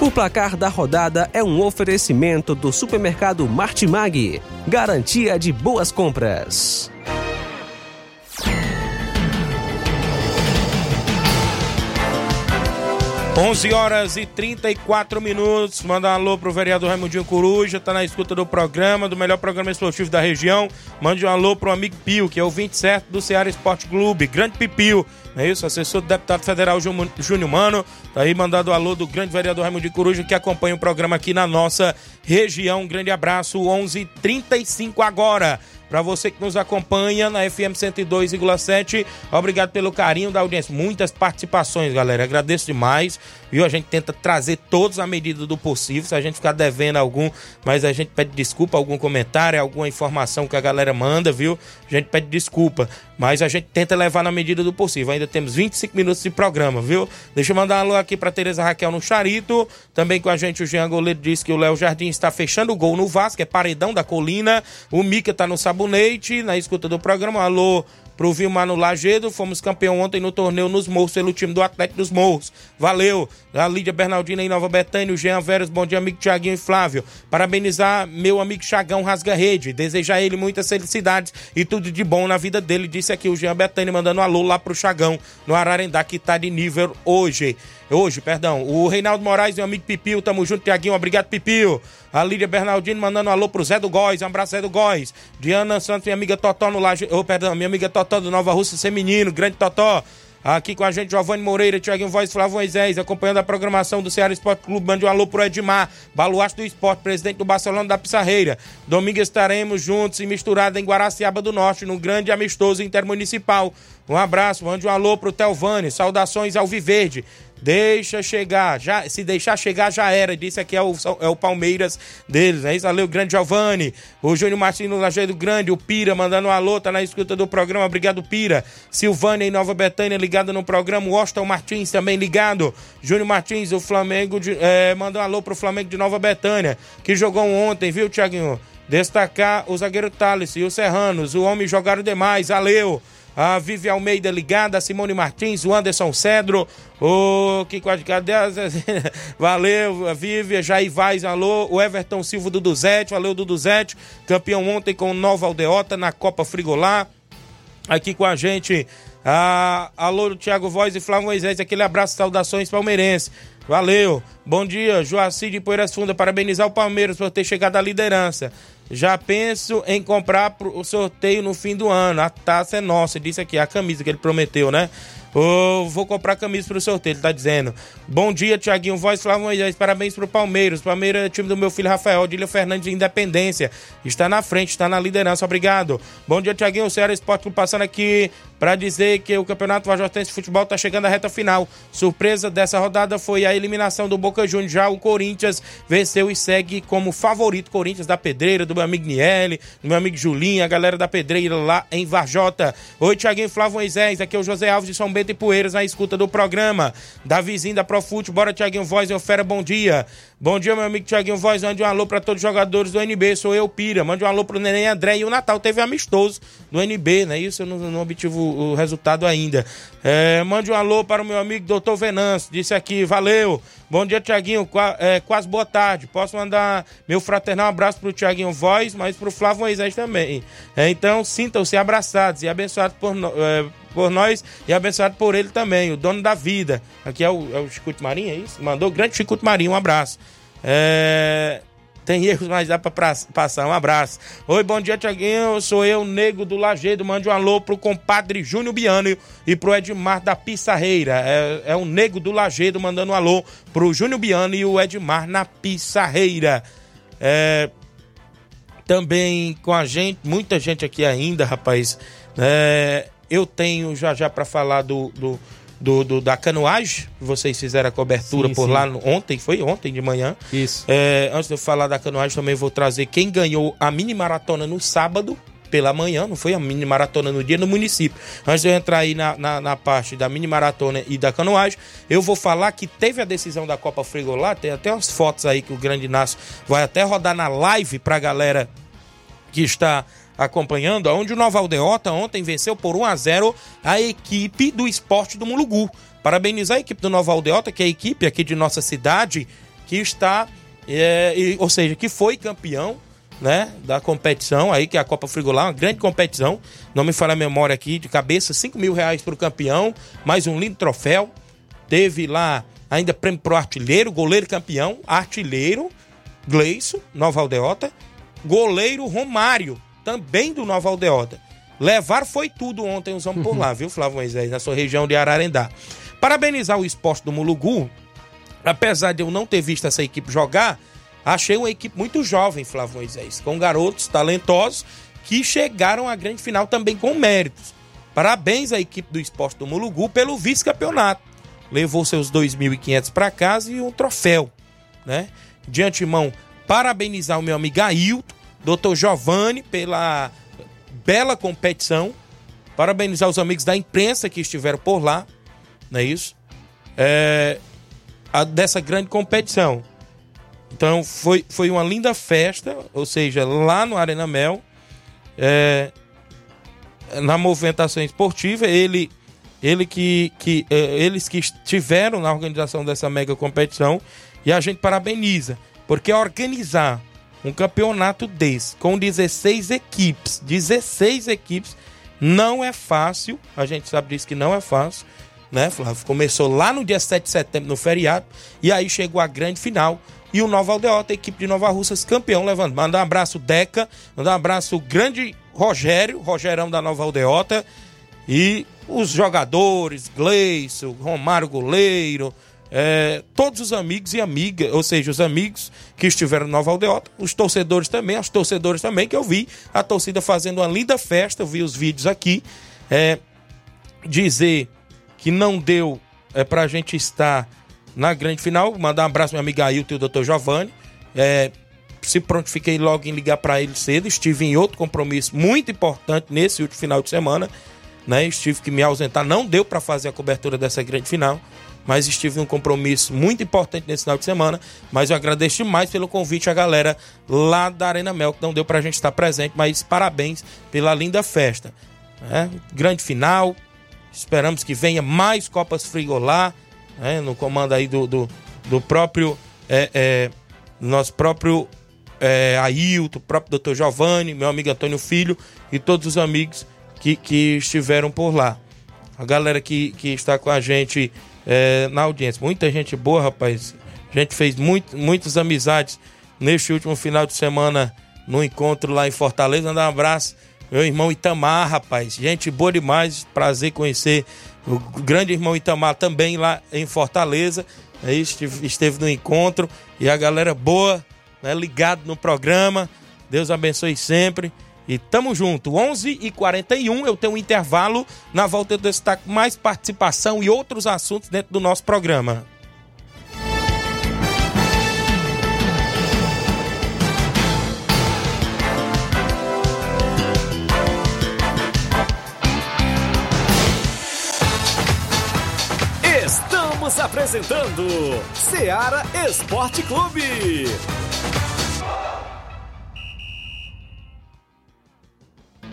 O placar da rodada é um oferecimento do supermercado Martimag. Garantia de boas compras. 11 horas e 34 minutos. Manda um alô pro vereador Raimundinho Coruja, tá na escuta do programa, do melhor programa esportivo da região. Mande um alô pro amigo Pio, que é o 27 do Ceará Esporte Clube. Grande Pipio, é isso? Assessor do deputado federal Jú- Júnior Mano. Tá aí mandando o alô do grande vereador Raimundinho Coruja, que acompanha o programa aqui na nossa região. Um grande abraço, 11 h 35 agora. Para você que nos acompanha na FM 102,7, obrigado pelo carinho da audiência. Muitas participações, galera. Agradeço demais. Viu? A gente tenta trazer todos à medida do possível. Se a gente ficar devendo algum, mas a gente pede desculpa, algum comentário, alguma informação que a galera manda, viu? A gente pede desculpa. Mas a gente tenta levar na medida do possível. Ainda temos 25 minutos de programa, viu? Deixa eu mandar um alô aqui para Tereza Raquel no Charito. Também com a gente o Jean Goleiro disse que o Léo Jardim está fechando o gol no Vasco, é paredão da colina. O Mica tá no sabonete, na escuta do programa. Alô pro Vilmar no Lagedo. Fomos campeão ontem no torneio nos Morros pelo time do Atlético dos Morros. Valeu. A Lídia Bernardina em Nova Betânia, o Jean Veras, bom dia, amigo Tiaguinho e Flávio. Parabenizar meu amigo Chagão Rasga Rede. Desejar ele muitas felicidades e tudo de bom na vida dele. Disse aqui o Jean Betânia mandando um alô lá pro Chagão, no Ararendá, que tá de nível hoje. Hoje, perdão. O Reinaldo Moraes, meu amigo Pipio, tamo junto, Tiaguinho. Obrigado, Pipio. A Lídia Bernardino mandando um alô pro Zé do Góis. Um abraço, Zé do Góis. Diana Santos, minha amiga Totó no Laje. Oh, perdão, minha amiga Totó do Nova Rússia, ser menino, grande Totó. Aqui com a gente, Giovanni Moreira, Tiaguinho Voz, Flávio Moisés, acompanhando a programação do Ceará Esporte Clube. Mande um alô pro Edmar, baluarte do esporte, presidente do Barcelona da Pissarreira. Domingo estaremos juntos e misturados em Guaraciaba do Norte, no grande amistoso intermunicipal. Um abraço, mande um alô pro Telvani, saudações ao Viverde. Deixa chegar, já, se deixar chegar já era. Disse aqui é o, é o Palmeiras deles, é isso? Valeu, grande Giovanni. O Júnior Martins no Lajeado Grande, o Pira mandando um alô, tá na escuta do programa. Obrigado, Pira. Silvânia em Nova Betânia ligado no programa. O Austin Martins também ligado. Júnior Martins, o Flamengo, de, é, mandou um alô pro Flamengo de Nova Betânia, que jogou ontem, viu, Tiaguinho? Destacar o zagueiro Thales e os Serranos. O homem jogaram demais, valeu a Vivi Almeida ligada, a Simone Martins, o Anderson Cedro, o que cadê? Valeu, a Vivi, Jair Vaz, alô, o Everton Silva do Duzete, valeu do Duzete, campeão ontem com Nova Aldeota na Copa Frigolá. Aqui com a gente Ah, alô, Thiago Voz e Flávio Moisés, aquele abraço, saudações palmeirense. Valeu. Bom dia, Joacir de Poeiras Funda. Parabenizar o Palmeiras por ter chegado à liderança. Já penso em comprar o sorteio no fim do ano. A taça é nossa. Disse aqui, a camisa que ele prometeu, né? Vou comprar camisa pro sorteio, ele tá dizendo. Bom dia, Tiaguinho Voz, Flávio Moisés. Parabéns pro Palmeiras. Palmeiras é time do meu filho Rafael, Dílio Fernandes de Independência. Está na frente, está na liderança. Obrigado. Bom dia, Tiaguinho. Ceará Esporte passando aqui para dizer que o Campeonato Vajotense de Futebol está chegando à reta final. Surpresa dessa rodada foi a eliminação do Boca Juniors. Já o Corinthians venceu e segue como favorito. Corinthians da Pedreira, do meu amigo Niele, do meu amigo Julinho, a galera da Pedreira lá em Varjota. Oi, Tiaguinho Flávio Moisés. Aqui é o José Alves de São Bento e Poeiras na escuta do programa. Davizinho da Profute. Bora, Tiaguinho Voz e Fera, bom dia. Bom dia, meu amigo Tiaguinho Voz. Mande um alô para todos os jogadores do NB. Sou eu, Pira. Mande um alô pro Neném André. E o Natal teve amistoso do NB, né? Isso eu não obtive o, o resultado ainda. É, mande um alô para o meu amigo Doutor Venâncio. Disse aqui, valeu. Bom dia, Tiaguinho. Qua, é, quase boa tarde. Posso mandar meu fraternal abraço pro Tiaguinho Voz, mas pro Flávio Moisés também. É, então, sintam-se abraçados e abençoados por, é, por nós e abençoado por ele também, o dono da vida. Aqui é o, é o Chicote Marinho, é isso? Mandou grande Chicote Marinho, um abraço. É... Tem erros, mas dá pra passar. Um abraço. Oi, bom dia, Tiaguinho. Sou eu, Nego do Lagedo. Mande um alô pro compadre Júnior Biano e pro Edmar da Pissarreira. É, é o Nego do Lagedo mandando um alô pro Júnior Biano e o Edmar na Pissarreira. É, também com a gente, muita gente aqui ainda, rapaz. É, eu tenho já já para falar do, do, do, do, da canoagem. Vocês fizeram a cobertura sim, por sim. lá ontem, foi ontem de manhã. Isso. É, antes de eu falar da canoagem, também vou trazer quem ganhou a mini maratona no sábado. Pela manhã, não foi a mini maratona no dia no município. Antes de eu entrar aí na, na, na, parte da mini maratona e da canoagem, eu vou falar que teve a decisão da Copa Frigolá. Tem até umas fotos aí que o Grande Inácio vai até rodar na live pra galera que está acompanhando, onde o Nova Aldeota ontem venceu por 1 a 0 a equipe do esporte do Mulugu. Parabenizar a equipe do Nova Aldeota, que é a equipe aqui de nossa cidade, que está, é, ou seja, que foi campeão né, da competição aí, que é a Copa Frigolá, uma grande competição. Não me fala a memória aqui de cabeça, 5 mil reais para o campeão, mais um lindo troféu. Teve lá ainda prêmio pro artilheiro, goleiro campeão, artilheiro, Gleison, Nova Aldeota, goleiro Romário, também do Nova Aldeota. Levar foi tudo ontem os homens por lá, viu, Flávio Moisés, na sua região de Ararendá. Parabenizar o esporte do Mulugu, apesar de eu não ter visto essa equipe jogar, achei uma equipe muito jovem, Flávio Moisés, com garotos talentosos que chegaram à grande final também com méritos. Parabéns à equipe do esporte do Mulugu pelo vice-campeonato. Levou seus 2.500 para casa e um troféu, né? De antemão, parabenizar o meu amigo Ailton, doutor Giovanni, pela bela competição. Parabenizar os amigos da imprensa que estiveram por lá, não é isso? É, a, dessa grande competição. Então foi, foi uma linda festa, ou seja, lá no Arena Mel, é, na movimentação esportiva, ele, ele que, que, é, eles que estiveram na organização dessa mega competição e a gente parabeniza, porque organizar um campeonato desse, com 16 equipes, 16 equipes, não é fácil, a gente sabe disso que não é fácil, né, Flávio? Começou lá no dia 7 de setembro, no feriado, e aí chegou a grande final, e o Nova Aldeota, a equipe de Nova Russas, campeão, levando. Manda um abraço, Deca, manda um abraço, grande Rogério, Rogerão da Nova Aldeota, e os jogadores, Gleison, Romário Goleiro, é, todos os amigos e amigas, ou seja, os amigos que estiveram no Nova Aldeota, os torcedores também, as torcedores também, que eu vi a torcida fazendo uma linda festa, eu vi os vídeos aqui. É, dizer que não deu é, para a gente estar na grande final, mandar um abraço meu amigo Ailton e o doutor Giovanni. É, se prontifiquei logo em ligar para ele cedo, estive em outro compromisso muito importante nesse último final de semana, né? Estive que me ausentar, não deu para fazer a cobertura dessa grande final mas estive num compromisso muito importante nesse final de semana. Mas eu agradeço demais pelo convite à galera lá da Arena Mel, que não deu pra gente estar presente, mas parabéns pela linda festa. Né? Grande final, esperamos que venha mais Copas Frigolá, né? no comando aí do, do, do próprio, é, é, nosso próprio é, Ailton, próprio doutor Giovanni, meu amigo Antônio Filho e todos os amigos que, que estiveram por lá. a galera que, que está com a gente é, na audiência. Muita gente boa, rapaz. A gente fez muito, muitas amizades neste último final de semana no encontro lá em Fortaleza. Mandar um abraço, meu irmão Itamar, rapaz. Gente boa demais, prazer conhecer o grande irmão Itamar também lá em Fortaleza. Aí esteve, esteve no encontro e a galera boa, né, ligado no programa. Deus abençoe sempre. E tamo junto. 11 e 41 eu tenho um intervalo. Na volta eu destaco mais participação e outros assuntos dentro do nosso programa. Estamos apresentando Seara Esporte Clube.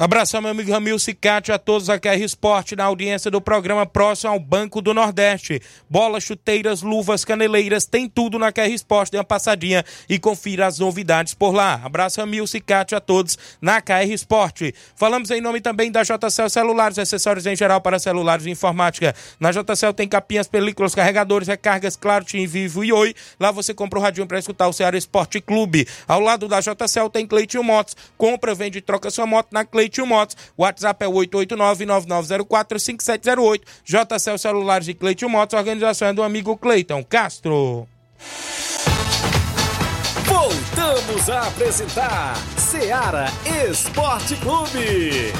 Abração, meu amigo Ramilson e Cátia, a todos a KR Esporte na audiência do programa próximo ao Banco do Nordeste. Bolas, chuteiras, luvas, caneleiras, tem tudo na KR Esporte. Dê uma passadinha e confira as novidades por lá. Abraço, Ramilson e Cátia, a todos na KR Esporte. Falamos em nome também da JCL Celulares, acessórios em geral para celulares e informática. Na JCL tem capinhas, películas, carregadores, recargas, claro, Tim Vivo e Oi. Lá você compra o radinho para escutar o Ceará Esporte Clube. Ao lado da JCL tem Cleitinho Motos. Compra, vende e troca sua moto na Cleitinho Motos. O WhatsApp é 889-9904-5708. JCL Celulares e Cleitinho Motos. Organização é do amigo Cleiton Castro. Voltamos a apresentar Seara Esporte Clube.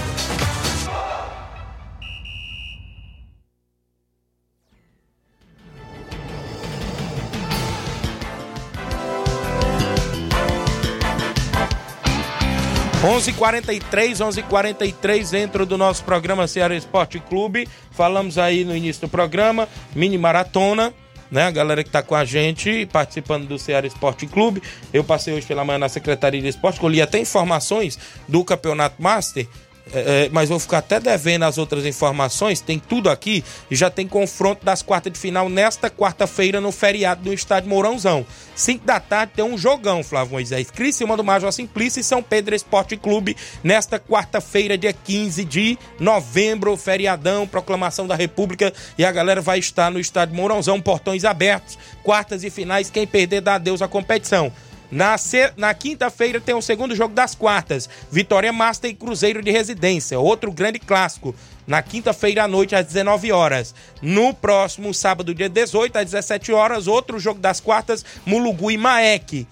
11:43, 11:43 dentro do nosso programa Ceará Esporte Clube. Falamos aí no início do programa, mini maratona, né? A galera que tá com a gente participando do Ceará Esporte Clube. Eu passei hoje pela manhã na Secretaria de Esporte, colhi até informações do Campeonato Master. É, é, mas vou ficar até devendo as outras informações. Tem tudo aqui e já tem confronto das quartas de final nesta quarta-feira no feriado do estádio Mourãozão. 5 da tarde tem um jogão, Flávio Moisés. Criciúma do Major Simplício e São Pedro Esporte Clube nesta quarta-feira, dia 15 de novembro, feriadão, proclamação da República e a galera vai estar no estádio Mourãozão, portões abertos, quartas e finais. Quem perder dá adeus à competição. Na, na quinta-feira tem o segundo jogo das quartas. Vitória Master e Cruzeiro de Residência. Outro grande clássico. Na quinta-feira à noite, às 19 horas. No próximo sábado, dia 18, às 17 horas, outro jogo das quartas, Mulugu e Maek.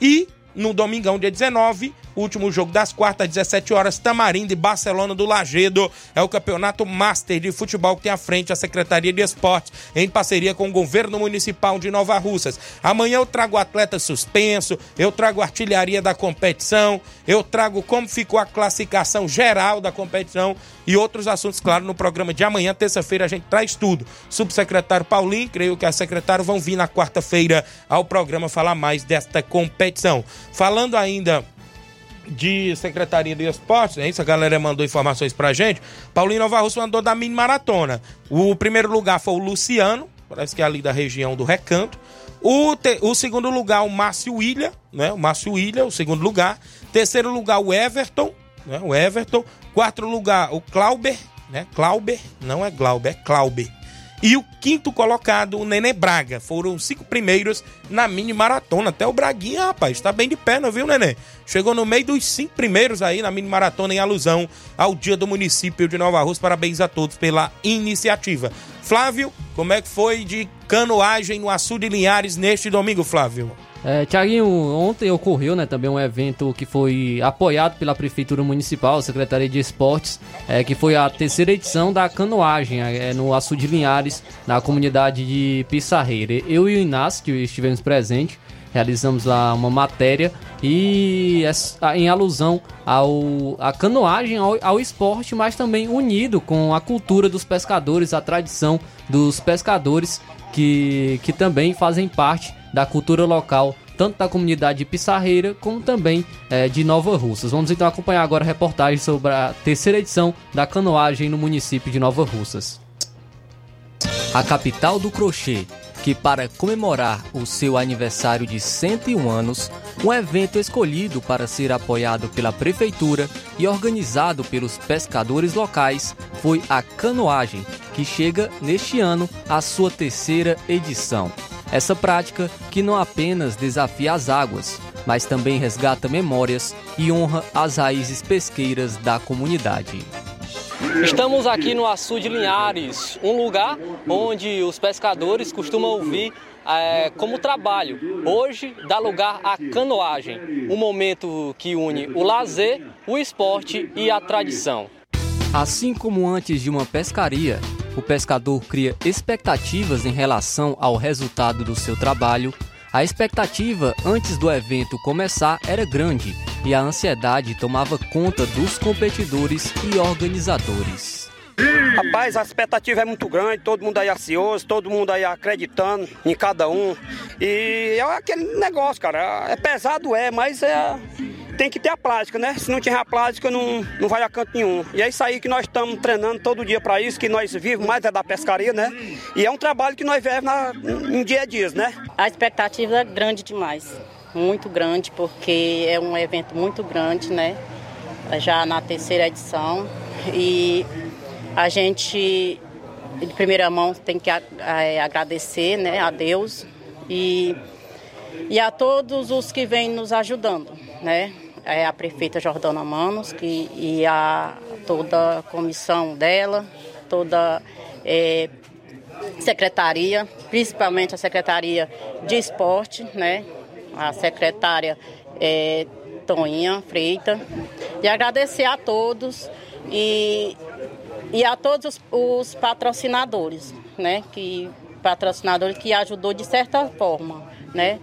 E no domingão, dia 19, último jogo das quartas, 17 horas, Tamarindo e Barcelona do Lagedo. É o campeonato master de futebol que tem à frente a Secretaria de Esportes, em parceria com o governo municipal de Nova Russas. Amanhã eu trago atleta suspenso, eu trago artilharia da competição, eu trago como ficou a classificação geral da competição e outros assuntos, claro, no programa de amanhã, terça-feira, a gente traz tudo. Subsecretário Paulinho, creio que a secretária vão vir na quarta-feira ao programa falar mais desta competição. Falando ainda de Secretaria de Esportes, é isso, a galera mandou informações pra gente. Paulinho Nova Russa mandou da mini maratona. O primeiro lugar foi o Luciano, parece que é ali da região do Recanto. O, te, o segundo lugar, o Márcio William, né? O Márcio William, o segundo lugar. Terceiro lugar, o Everton, né? O Everton. Quarto lugar, o Clauber, né? Clauber, não é Glauber, é Clauber. E o quinto colocado, o Nenê Braga. Foram os cinco primeiros na mini maratona. Até o Braguinha, rapaz, tá bem de perna, viu, Nenê? Chegou no meio dos cinco primeiros aí na mini maratona em alusão ao dia do município de Nova Rússia. Parabéns a todos pela iniciativa. Flávio, como é que foi de canoagem no Açu de Linhares neste domingo, Flávio? É, Tiaguinho, ontem ocorreu né, também um evento que foi apoiado pela Prefeitura Municipal, Secretaria de Esportes, é, que foi a terceira edição da canoagem é, no Açu de Linhares, na comunidade de Pissarreira. Eu e o Inácio estivemos presentes. realizamos lá uma matéria e em alusão ao a canoagem, ao, ao esporte, mas também unido com a cultura dos pescadores, a tradição dos pescadores que, que também fazem parte da cultura local tanto da comunidade Pissarreira como também é, de Nova Russas. Vamos então acompanhar agora a reportagem sobre a terceira edição da canoagem no município de Nova Russas. A capital do crochê, que para comemorar o seu aniversário de 101 anos, um evento escolhido para ser apoiado pela prefeitura e organizado pelos pescadores locais foi a canoagem, que chega neste ano à sua terceira edição. Essa prática que não apenas desafia as águas, mas também resgata memórias e honra as raízes pesqueiras da comunidade. Estamos aqui no Açu de Linhares, um lugar onde os pescadores costumam vir é, como trabalho. Hoje dá lugar à canoagem, um momento que une o lazer, o esporte e a tradição. Assim como antes de uma pescaria, o pescador cria expectativas em relação ao resultado do seu trabalho, a expectativa antes do evento começar era grande e a ansiedade tomava conta dos competidores e organizadores. Rapaz, a expectativa é muito grande, todo mundo aí ansioso, todo mundo aí acreditando em cada um. E é aquele negócio, cara. É pesado, é, mas é, tem que ter a prática, né? Se não tiver a prática, não, não vai a canto nenhum. E é isso aí que nós estamos treinando todo dia para isso, que nós vivemos mais é da pescaria, né? E é um trabalho que nós vivemos em dia a dia, né? A expectativa é grande demais, muito grande, porque é um evento muito grande, né? Já na terceira edição. E a gente, de primeira mão, tem que é, agradecer né, a Deus e, e a todos os que vêm nos ajudando, né? É a prefeita Jordana Manos que, e a, toda a comissão dela, toda é, secretaria, principalmente a secretaria de esporte, né? A secretária é, Toninha Freita. E agradecer a todos e, e a todos os, os patrocinadores, né? Que patrocinadores que ajudou de certa forma, né?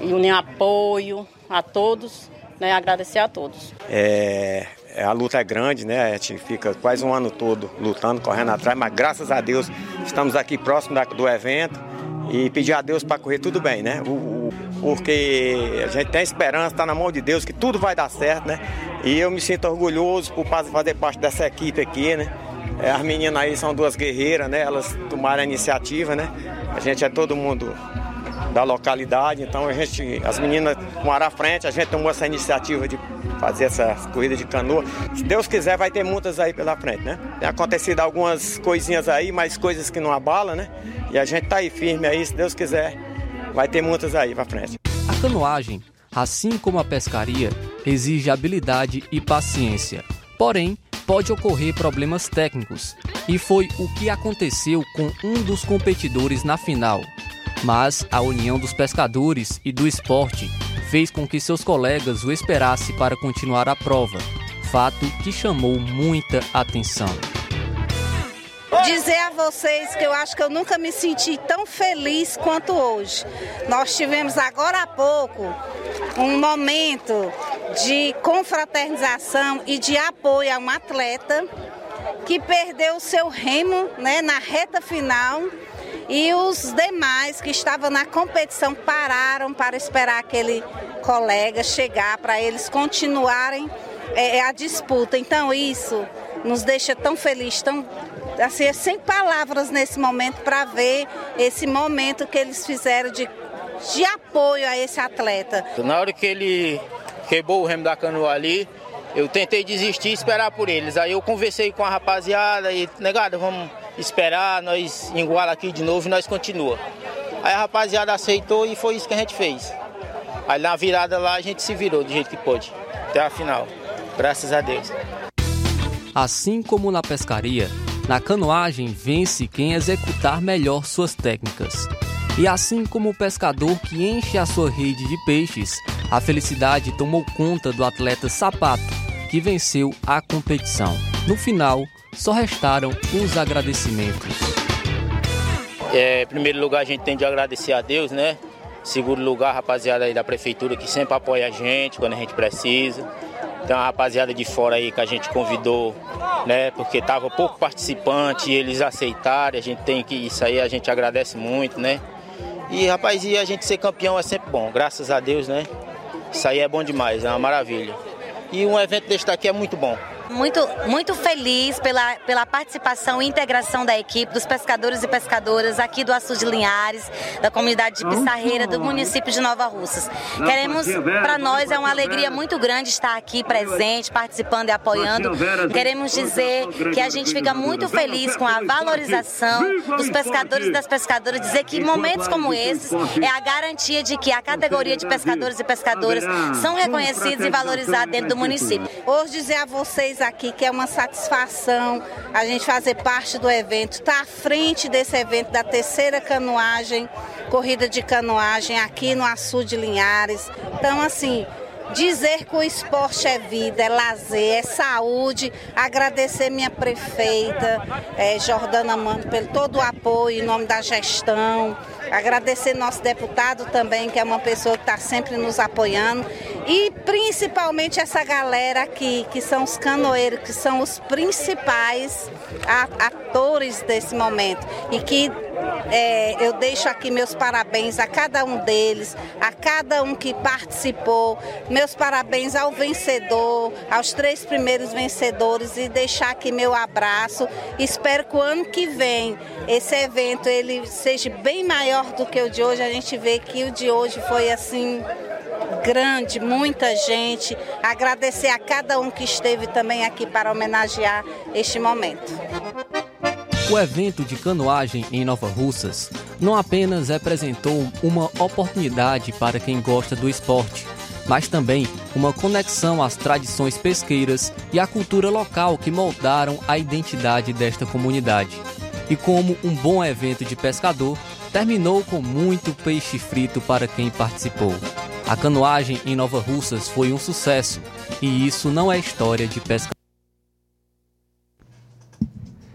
E unir apoio a todos né, agradecer a todos. É, é, a luta é grande, né? A gente fica quase um ano todo lutando, correndo atrás, mas graças a Deus estamos aqui próximo da, do evento e pedir a Deus para correr tudo bem, né? O, o, porque a gente tem esperança, está na mão de Deus, que tudo vai dar certo, né? E eu me sinto orgulhoso por fazer parte dessa equipe aqui, né? É, as meninas aí são duas guerreiras, né? Elas tomaram a iniciativa, né? A gente é todo mundo da localidade. Então a gente, as meninas moram à frente, a gente tomou essa iniciativa de fazer essa corrida de canoa. Se Deus quiser, vai ter muitas aí pela frente, né? Tem acontecido algumas coisinhas aí, mas coisas que não abalam, né? E a gente tá aí firme aí, se Deus quiser, vai ter muitas aí pra frente. A canoagem, assim como a pescaria, exige habilidade e paciência. Porém, pode ocorrer problemas técnicos, e foi o que aconteceu com um dos competidores na final, mas a união dos pescadores e do esporte fez com que seus colegas o esperassem para continuar a prova, fato que chamou muita atenção. Dizer a vocês que eu acho que eu nunca me senti tão feliz quanto hoje. Nós tivemos agora há pouco um momento de confraternização e de apoio a um atleta que perdeu o seu remo né, na reta final e os demais que estavam na competição pararam para esperar aquele colega chegar para eles continuarem é, a disputa. Então isso nos deixa tão felizes, tão assim, sem palavras nesse momento para ver esse momento que eles fizeram de, de apoio a esse atleta. Na hora que ele quebrou o remo da canoa ali, eu tentei desistir e esperar por eles. Aí eu conversei com a rapaziada e, negada, vamos esperar, nós iguala aqui de novo e nós continua. Aí a rapaziada aceitou e foi isso que a gente fez. Aí na virada lá a gente se virou do jeito que pôde, até a final. Graças a Deus. Assim como na pescaria, na canoagem vence quem executar melhor suas técnicas. E assim como o pescador que enche a sua rede de peixes, a felicidade tomou conta do atleta Sapato, que venceu a competição. No final, só restaram os agradecimentos. É, em primeiro lugar, a gente tem de agradecer a Deus, né? Segundo lugar, rapaziada aí da prefeitura que sempre apoia a gente quando a gente precisa. Tem uma rapaziada de fora aí que a gente convidou, né? Porque tava pouco participante eles aceitaram. A gente tem que. Isso aí a gente agradece muito, né? E rapaz, e a gente ser campeão é sempre bom, graças a Deus, né? Isso aí é bom demais, é uma maravilha. E um evento desse daqui é muito bom. Muito, muito feliz pela, pela participação e integração da equipe, dos pescadores e pescadoras aqui do Açu de Linhares, da comunidade de Pissarreira, do município de Nova Russas. Queremos, para nós é uma alegria muito grande estar aqui presente, participando e apoiando. Queremos dizer que a gente fica muito feliz com a valorização dos pescadores e das pescadoras, dizer que momentos como esses é a garantia de que a categoria de pescadores e pescadoras são reconhecidos e valorizados dentro do município. Hoje dizer a vocês aqui que é uma satisfação a gente fazer parte do evento, estar tá à frente desse evento da terceira canoagem, corrida de canoagem aqui no Açu de Linhares. Então, assim, dizer que o esporte é vida, é lazer, é saúde. Agradecer minha prefeita, é, Jordana Mano, pelo todo o apoio em nome da gestão. Agradecer nosso deputado também, que é uma pessoa que está sempre nos apoiando. E principalmente essa galera aqui, que são os canoeiros, que são os principais atores desse momento. E que é, eu deixo aqui meus parabéns a cada um deles, a cada um que participou, meus parabéns ao vencedor, aos três primeiros vencedores e deixar aqui meu abraço. Espero que o ano que vem esse evento ele seja bem maior do que o de hoje. A gente vê que o de hoje foi assim grande, muita gente. Agradecer a cada um que esteve também aqui para homenagear este momento. O evento de canoagem em Nova Russas não apenas representou uma oportunidade para quem gosta do esporte, mas também uma conexão às tradições pesqueiras e à cultura local que moldaram a identidade desta comunidade. E como um bom evento de pescador, terminou com muito peixe frito para quem participou. A canoagem em Nova Russas foi um sucesso, e isso não é história de pescador.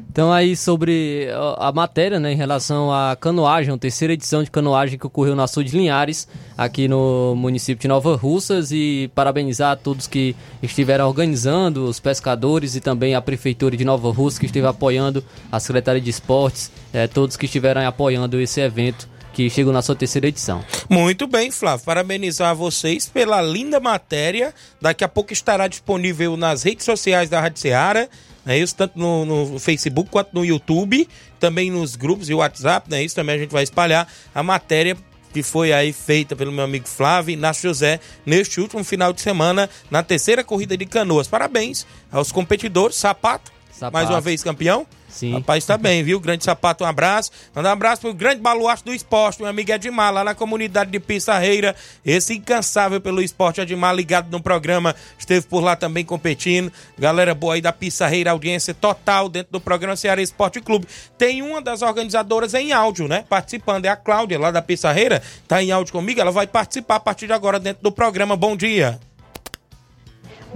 Então aí sobre a matéria, né, em relação à canoagem, a terceira edição de canoagem que ocorreu na Sul de Linhares, aqui no município de Nova Russas e parabenizar a todos que estiveram organizando, os pescadores e também a prefeitura de Nova Russas que esteve apoiando, a Secretaria de Esportes, é, todos que estiveram apoiando esse evento que chegou na sua terceira edição. Muito bem, Flávio. Parabenizar vocês pela linda matéria. Daqui a pouco estará disponível nas redes sociais da Rádio Ceará é isso? Tanto no, no, Facebook quanto no YouTube, também nos grupos e WhatsApp, né? Isso também a gente vai espalhar a matéria que foi aí feita pelo meu amigo Flávio Inácio José neste último final de semana na terceira corrida de canoas. Parabéns aos competidores, Sapato, Sapato. mais uma vez campeão. Sim. Rapaz, tá bem, viu? Grande sapato, um abraço. Manda um abraço pro grande baluarte do esporte, meu amigo Edmar, lá na comunidade de Pissarreira. Esse incansável pelo esporte, Edmar, ligado no programa, esteve por lá também competindo. Galera boa aí da Pissarreira, audiência total dentro do programa Ceará Esporte Clube. Tem uma das organizadoras em áudio, né? Participando, é a Cláudia, lá da Pissarreira, tá em áudio comigo. Ela vai participar a partir de agora dentro do programa. Bom dia.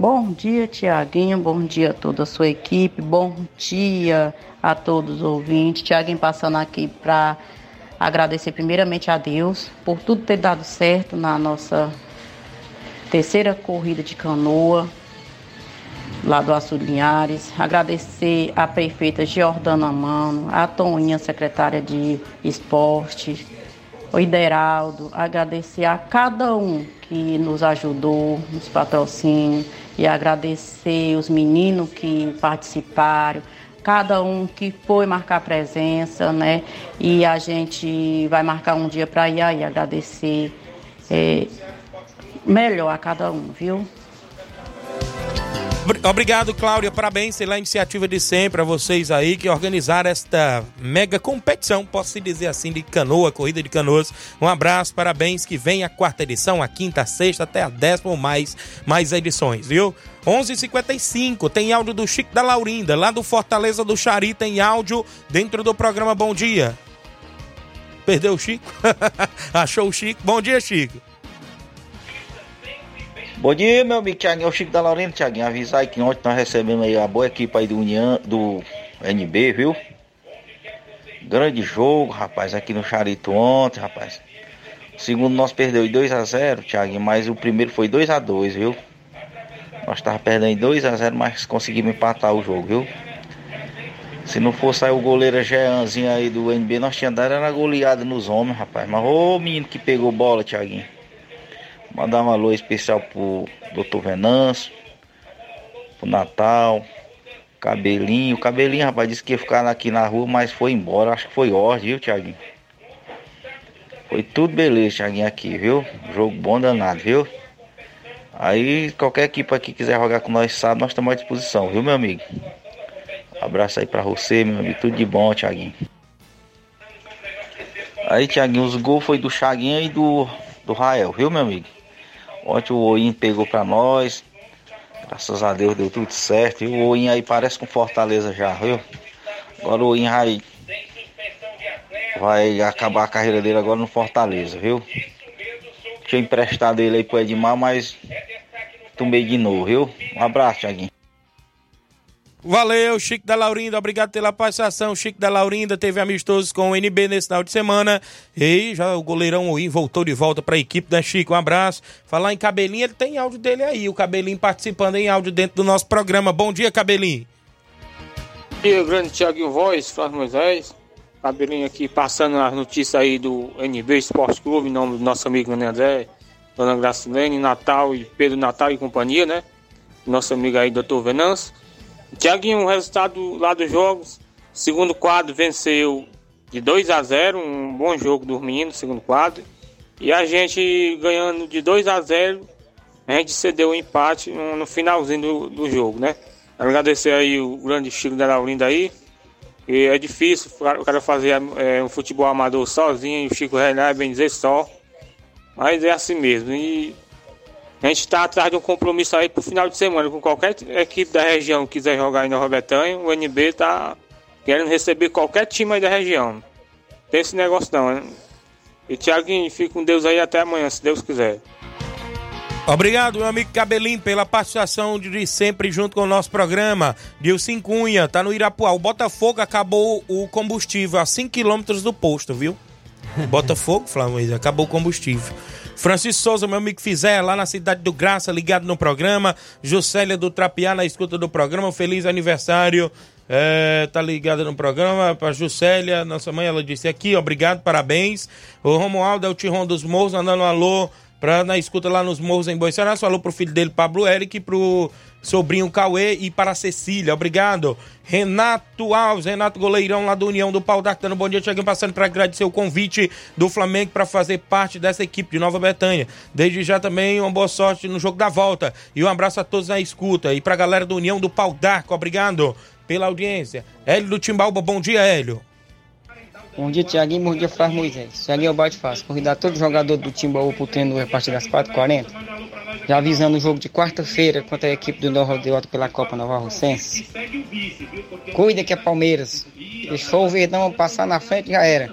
Bom dia, Tiaguinho. Bom dia a toda a sua equipe. Bom dia a todos os ouvintes. Tiaguinho passando aqui para agradecer primeiramente a Deus por tudo ter dado certo na nossa terceira corrida de canoa lá do Açul Linhares. Agradecer a prefeita Giordana Mano, a Toninha, secretária de esporte, o Ideraldo. Agradecer a cada um que nos ajudou nos patrocínios e agradecer os meninos que participaram, cada um que foi marcar presença, né? E a gente vai marcar um dia para ir aí agradecer é, melhor a cada um, viu? Obrigado, Cláudia. Parabéns pela iniciativa de sempre a vocês aí que organizaram esta mega competição, posso dizer assim, de canoa, corrida de canoas. Um abraço, parabéns. Que vem a quarta edição, a quinta, a sexta, até a décima ou mais, mais edições, viu? 11:55 tem áudio do Chico da Laurinda, lá do Fortaleza do Chari, tem áudio dentro do programa Bom Dia. Perdeu o Chico? Achou o Chico? Bom dia, Chico. Bom dia, meu amigo Thiaguinho, é o Chico da Laurina, Thiaguinho. Avisar que ontem nós recebemos aí a boa equipe aí do União, do NB, viu? Grande jogo, rapaz, aqui no Charito ontem, rapaz. segundo nós perdeu 2 a 0 Thiaguinho, mas o primeiro foi 2 a 2 viu? Nós tava perdendo 2 a 0 mas conseguimos empatar o jogo, viu? Se não fosse aí o goleiro Jeanzinho aí do NB, nós tínhamos dado era goleada nos homens, rapaz. Mas ô menino que pegou bola, Thiaguinho. Mandar um alô especial pro Dr. Venâncio, pro Natal, Cabelinho. O Cabelinho, rapaz, disse que ia ficar aqui na rua, mas foi embora. Acho que foi ordem, viu, Thiaguinho? Foi tudo beleza, Thiaguinho, aqui, viu? Jogo bom danado, viu? Aí, qualquer equipe aqui quiser jogar com nós, sabe, nós estamos à disposição, viu, meu amigo? Abraço aí pra você, meu amigo. Tudo de bom, Thiaguinho. Aí, Thiaguinho, os gols foi do Chaguinha e do, do Rael, viu, meu amigo? Ontem o Oin pegou pra nós. Graças a Deus deu tudo certo. E o Oin aí parece com Fortaleza já, viu? Agora o Oin vai, vai acabar a carreira dele agora no Fortaleza, viu? Tinha emprestado ele aí pro Edmar, mas tomei de novo, viu? Um abraço, Thiaguinho. Valeu, Chico da Laurinda, obrigado pela participação. Chico da Laurinda teve amistosos com o NB nesse final de semana. E já o goleirão Oim voltou de volta para a equipe, né, Chico? Um abraço. Falar em Cabelinho, ele tem áudio dele aí, o Cabelinho participando em áudio dentro do nosso programa. Bom dia, Cabelinho. Bom dia, grande Thiago Voz, Flávio Moisés. Cabelinho aqui passando as notícias aí do NB Esporte Clube, em nome do nosso amigo André André, Dona Gracilene, Natal e Pedro Natal e companhia, né? Nosso amigo aí, Doutor Venâncio. Tiaguinho, o resultado lá dos jogos. Segundo quadro venceu de 2 a 0 um bom jogo dormindo, segundo quadro. E a gente ganhando de 2 a 0 a gente cedeu o um empate no, finalzinho do, do, jogo, né? Agradecer aí o grande Chico da Laurinda aí. E é difícil o cara fazer é, um futebol amador sozinho, o Chico Renan, bem dizer só. Mas é assim mesmo. E a gente está atrás de um compromisso aí para o final de semana. Com qualquer equipe da região que quiser jogar em Nova Betânia, o NB está querendo receber qualquer time aí da região. Tem esse negócio não, né? E Thiaguinho, fica com Deus aí até amanhã, se Deus quiser. Obrigado, meu amigo Cabelinho, pela participação de sempre junto com o nosso programa. Dilcim Cunha, tá no Irapuá. O Botafogo acabou o combustível a 5 quilômetros do posto, viu? Botafogo, Flamengo, acabou o combustível. Francisco Souza, meu amigo Fizer, lá na cidade do Graça, ligado no programa. Juscelia do Trapiá, na escuta do programa. Feliz aniversário. É, tá ligada no programa para Juscelia, nossa mãe, ela disse aqui, obrigado, parabéns. O Romualdo é o Tirão dos Morros, mandando um alô pra, na escuta lá nos Morros em Boiçarás. Falou pro filho dele, Pablo Eric, pro sobrinho Cauê e para Cecília. Obrigado. Renato Alves, Renato Goleirão lá do União do Pau dando bom dia, chegando passando para agradecer o convite do Flamengo para fazer parte dessa equipe de Nova Betânia. Desde já também uma boa sorte no jogo da volta e um abraço a todos na escuta e para a galera do União do Pau d'Arco, obrigado pela audiência. Hélio do Timbalba, bom dia, Hélio. Bom dia, Tiaguinho. Bom dia, Flávio Moisés. Tiaguinho é o bate fácil. Convidar todo jogador do Timbaú pro treino a partir das 4h40. Já avisando o jogo de quarta-feira contra a equipe do Nova pela Copa Nova Rocense. Cuida que é Palmeiras. Deixou o Verdão passar na frente já era.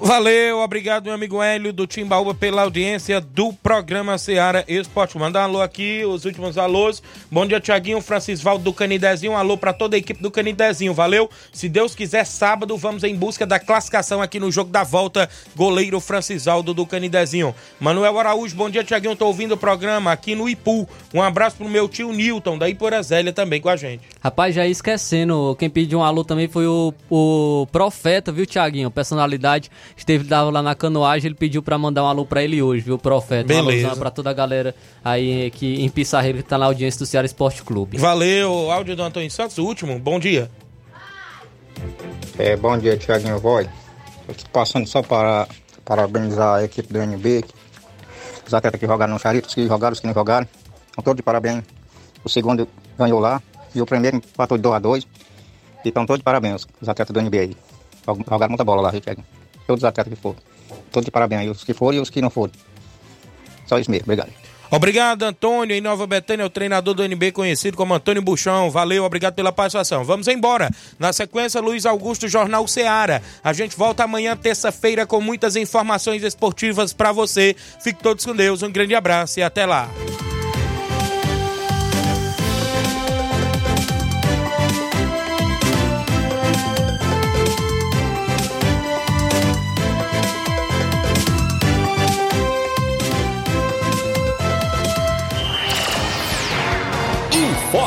Valeu, obrigado, meu amigo Hélio do Timbaúba, pela audiência do programa Seara Esporte. Mandar um alô aqui, os últimos alôs. Bom dia, Tiaguinho, Francisvaldo do Canidezinho. Um alô para toda a equipe do Canidezinho, valeu? Se Deus quiser, sábado vamos em busca da classificação aqui no jogo da volta. Goleiro Francisvaldo do Canidezinho. Manuel Araújo, bom dia, Tiaguinho. Tô ouvindo o programa aqui no Ipu. Um abraço pro meu tio Newton, da Iporazélia, também com a gente. Rapaz, já esquecendo, quem pediu um alô também foi o, o Profeta, viu, Tiaguinho? Personalidade esteve dava lá na canoagem, ele pediu para mandar um alô para ele hoje, viu, Profeta? Beleza. Um para toda a galera aí que em Pissarreira que tá na audiência do Ceará Esporte Clube. Valeu, áudio do Antônio Santos, o último. Bom dia. É, bom dia, Tiaguinho Voz. Passando só para parabenizar a equipe do NB, os atletas que jogaram no Charito, os que jogaram, os que não jogaram. Estão todos de parabéns. O segundo ganhou lá e o primeiro empatou de 2 a 2 E estão todos de parabéns, os atletas do NBA aí. Jogaram muita bola lá, viu, Tiaguinho? Todos os atletas que foram. Todos de parabéns os que foram e os que não foram. Só isso mesmo, obrigado. Obrigado, Antônio. Em Nova Betânia, o treinador do NB conhecido como Antônio Buchão. Valeu, obrigado pela participação. Vamos embora. Na sequência, Luiz Augusto, Jornal Seara. A gente volta amanhã, terça-feira, com muitas informações esportivas para você. Fique todos com Deus. Um grande abraço e até lá.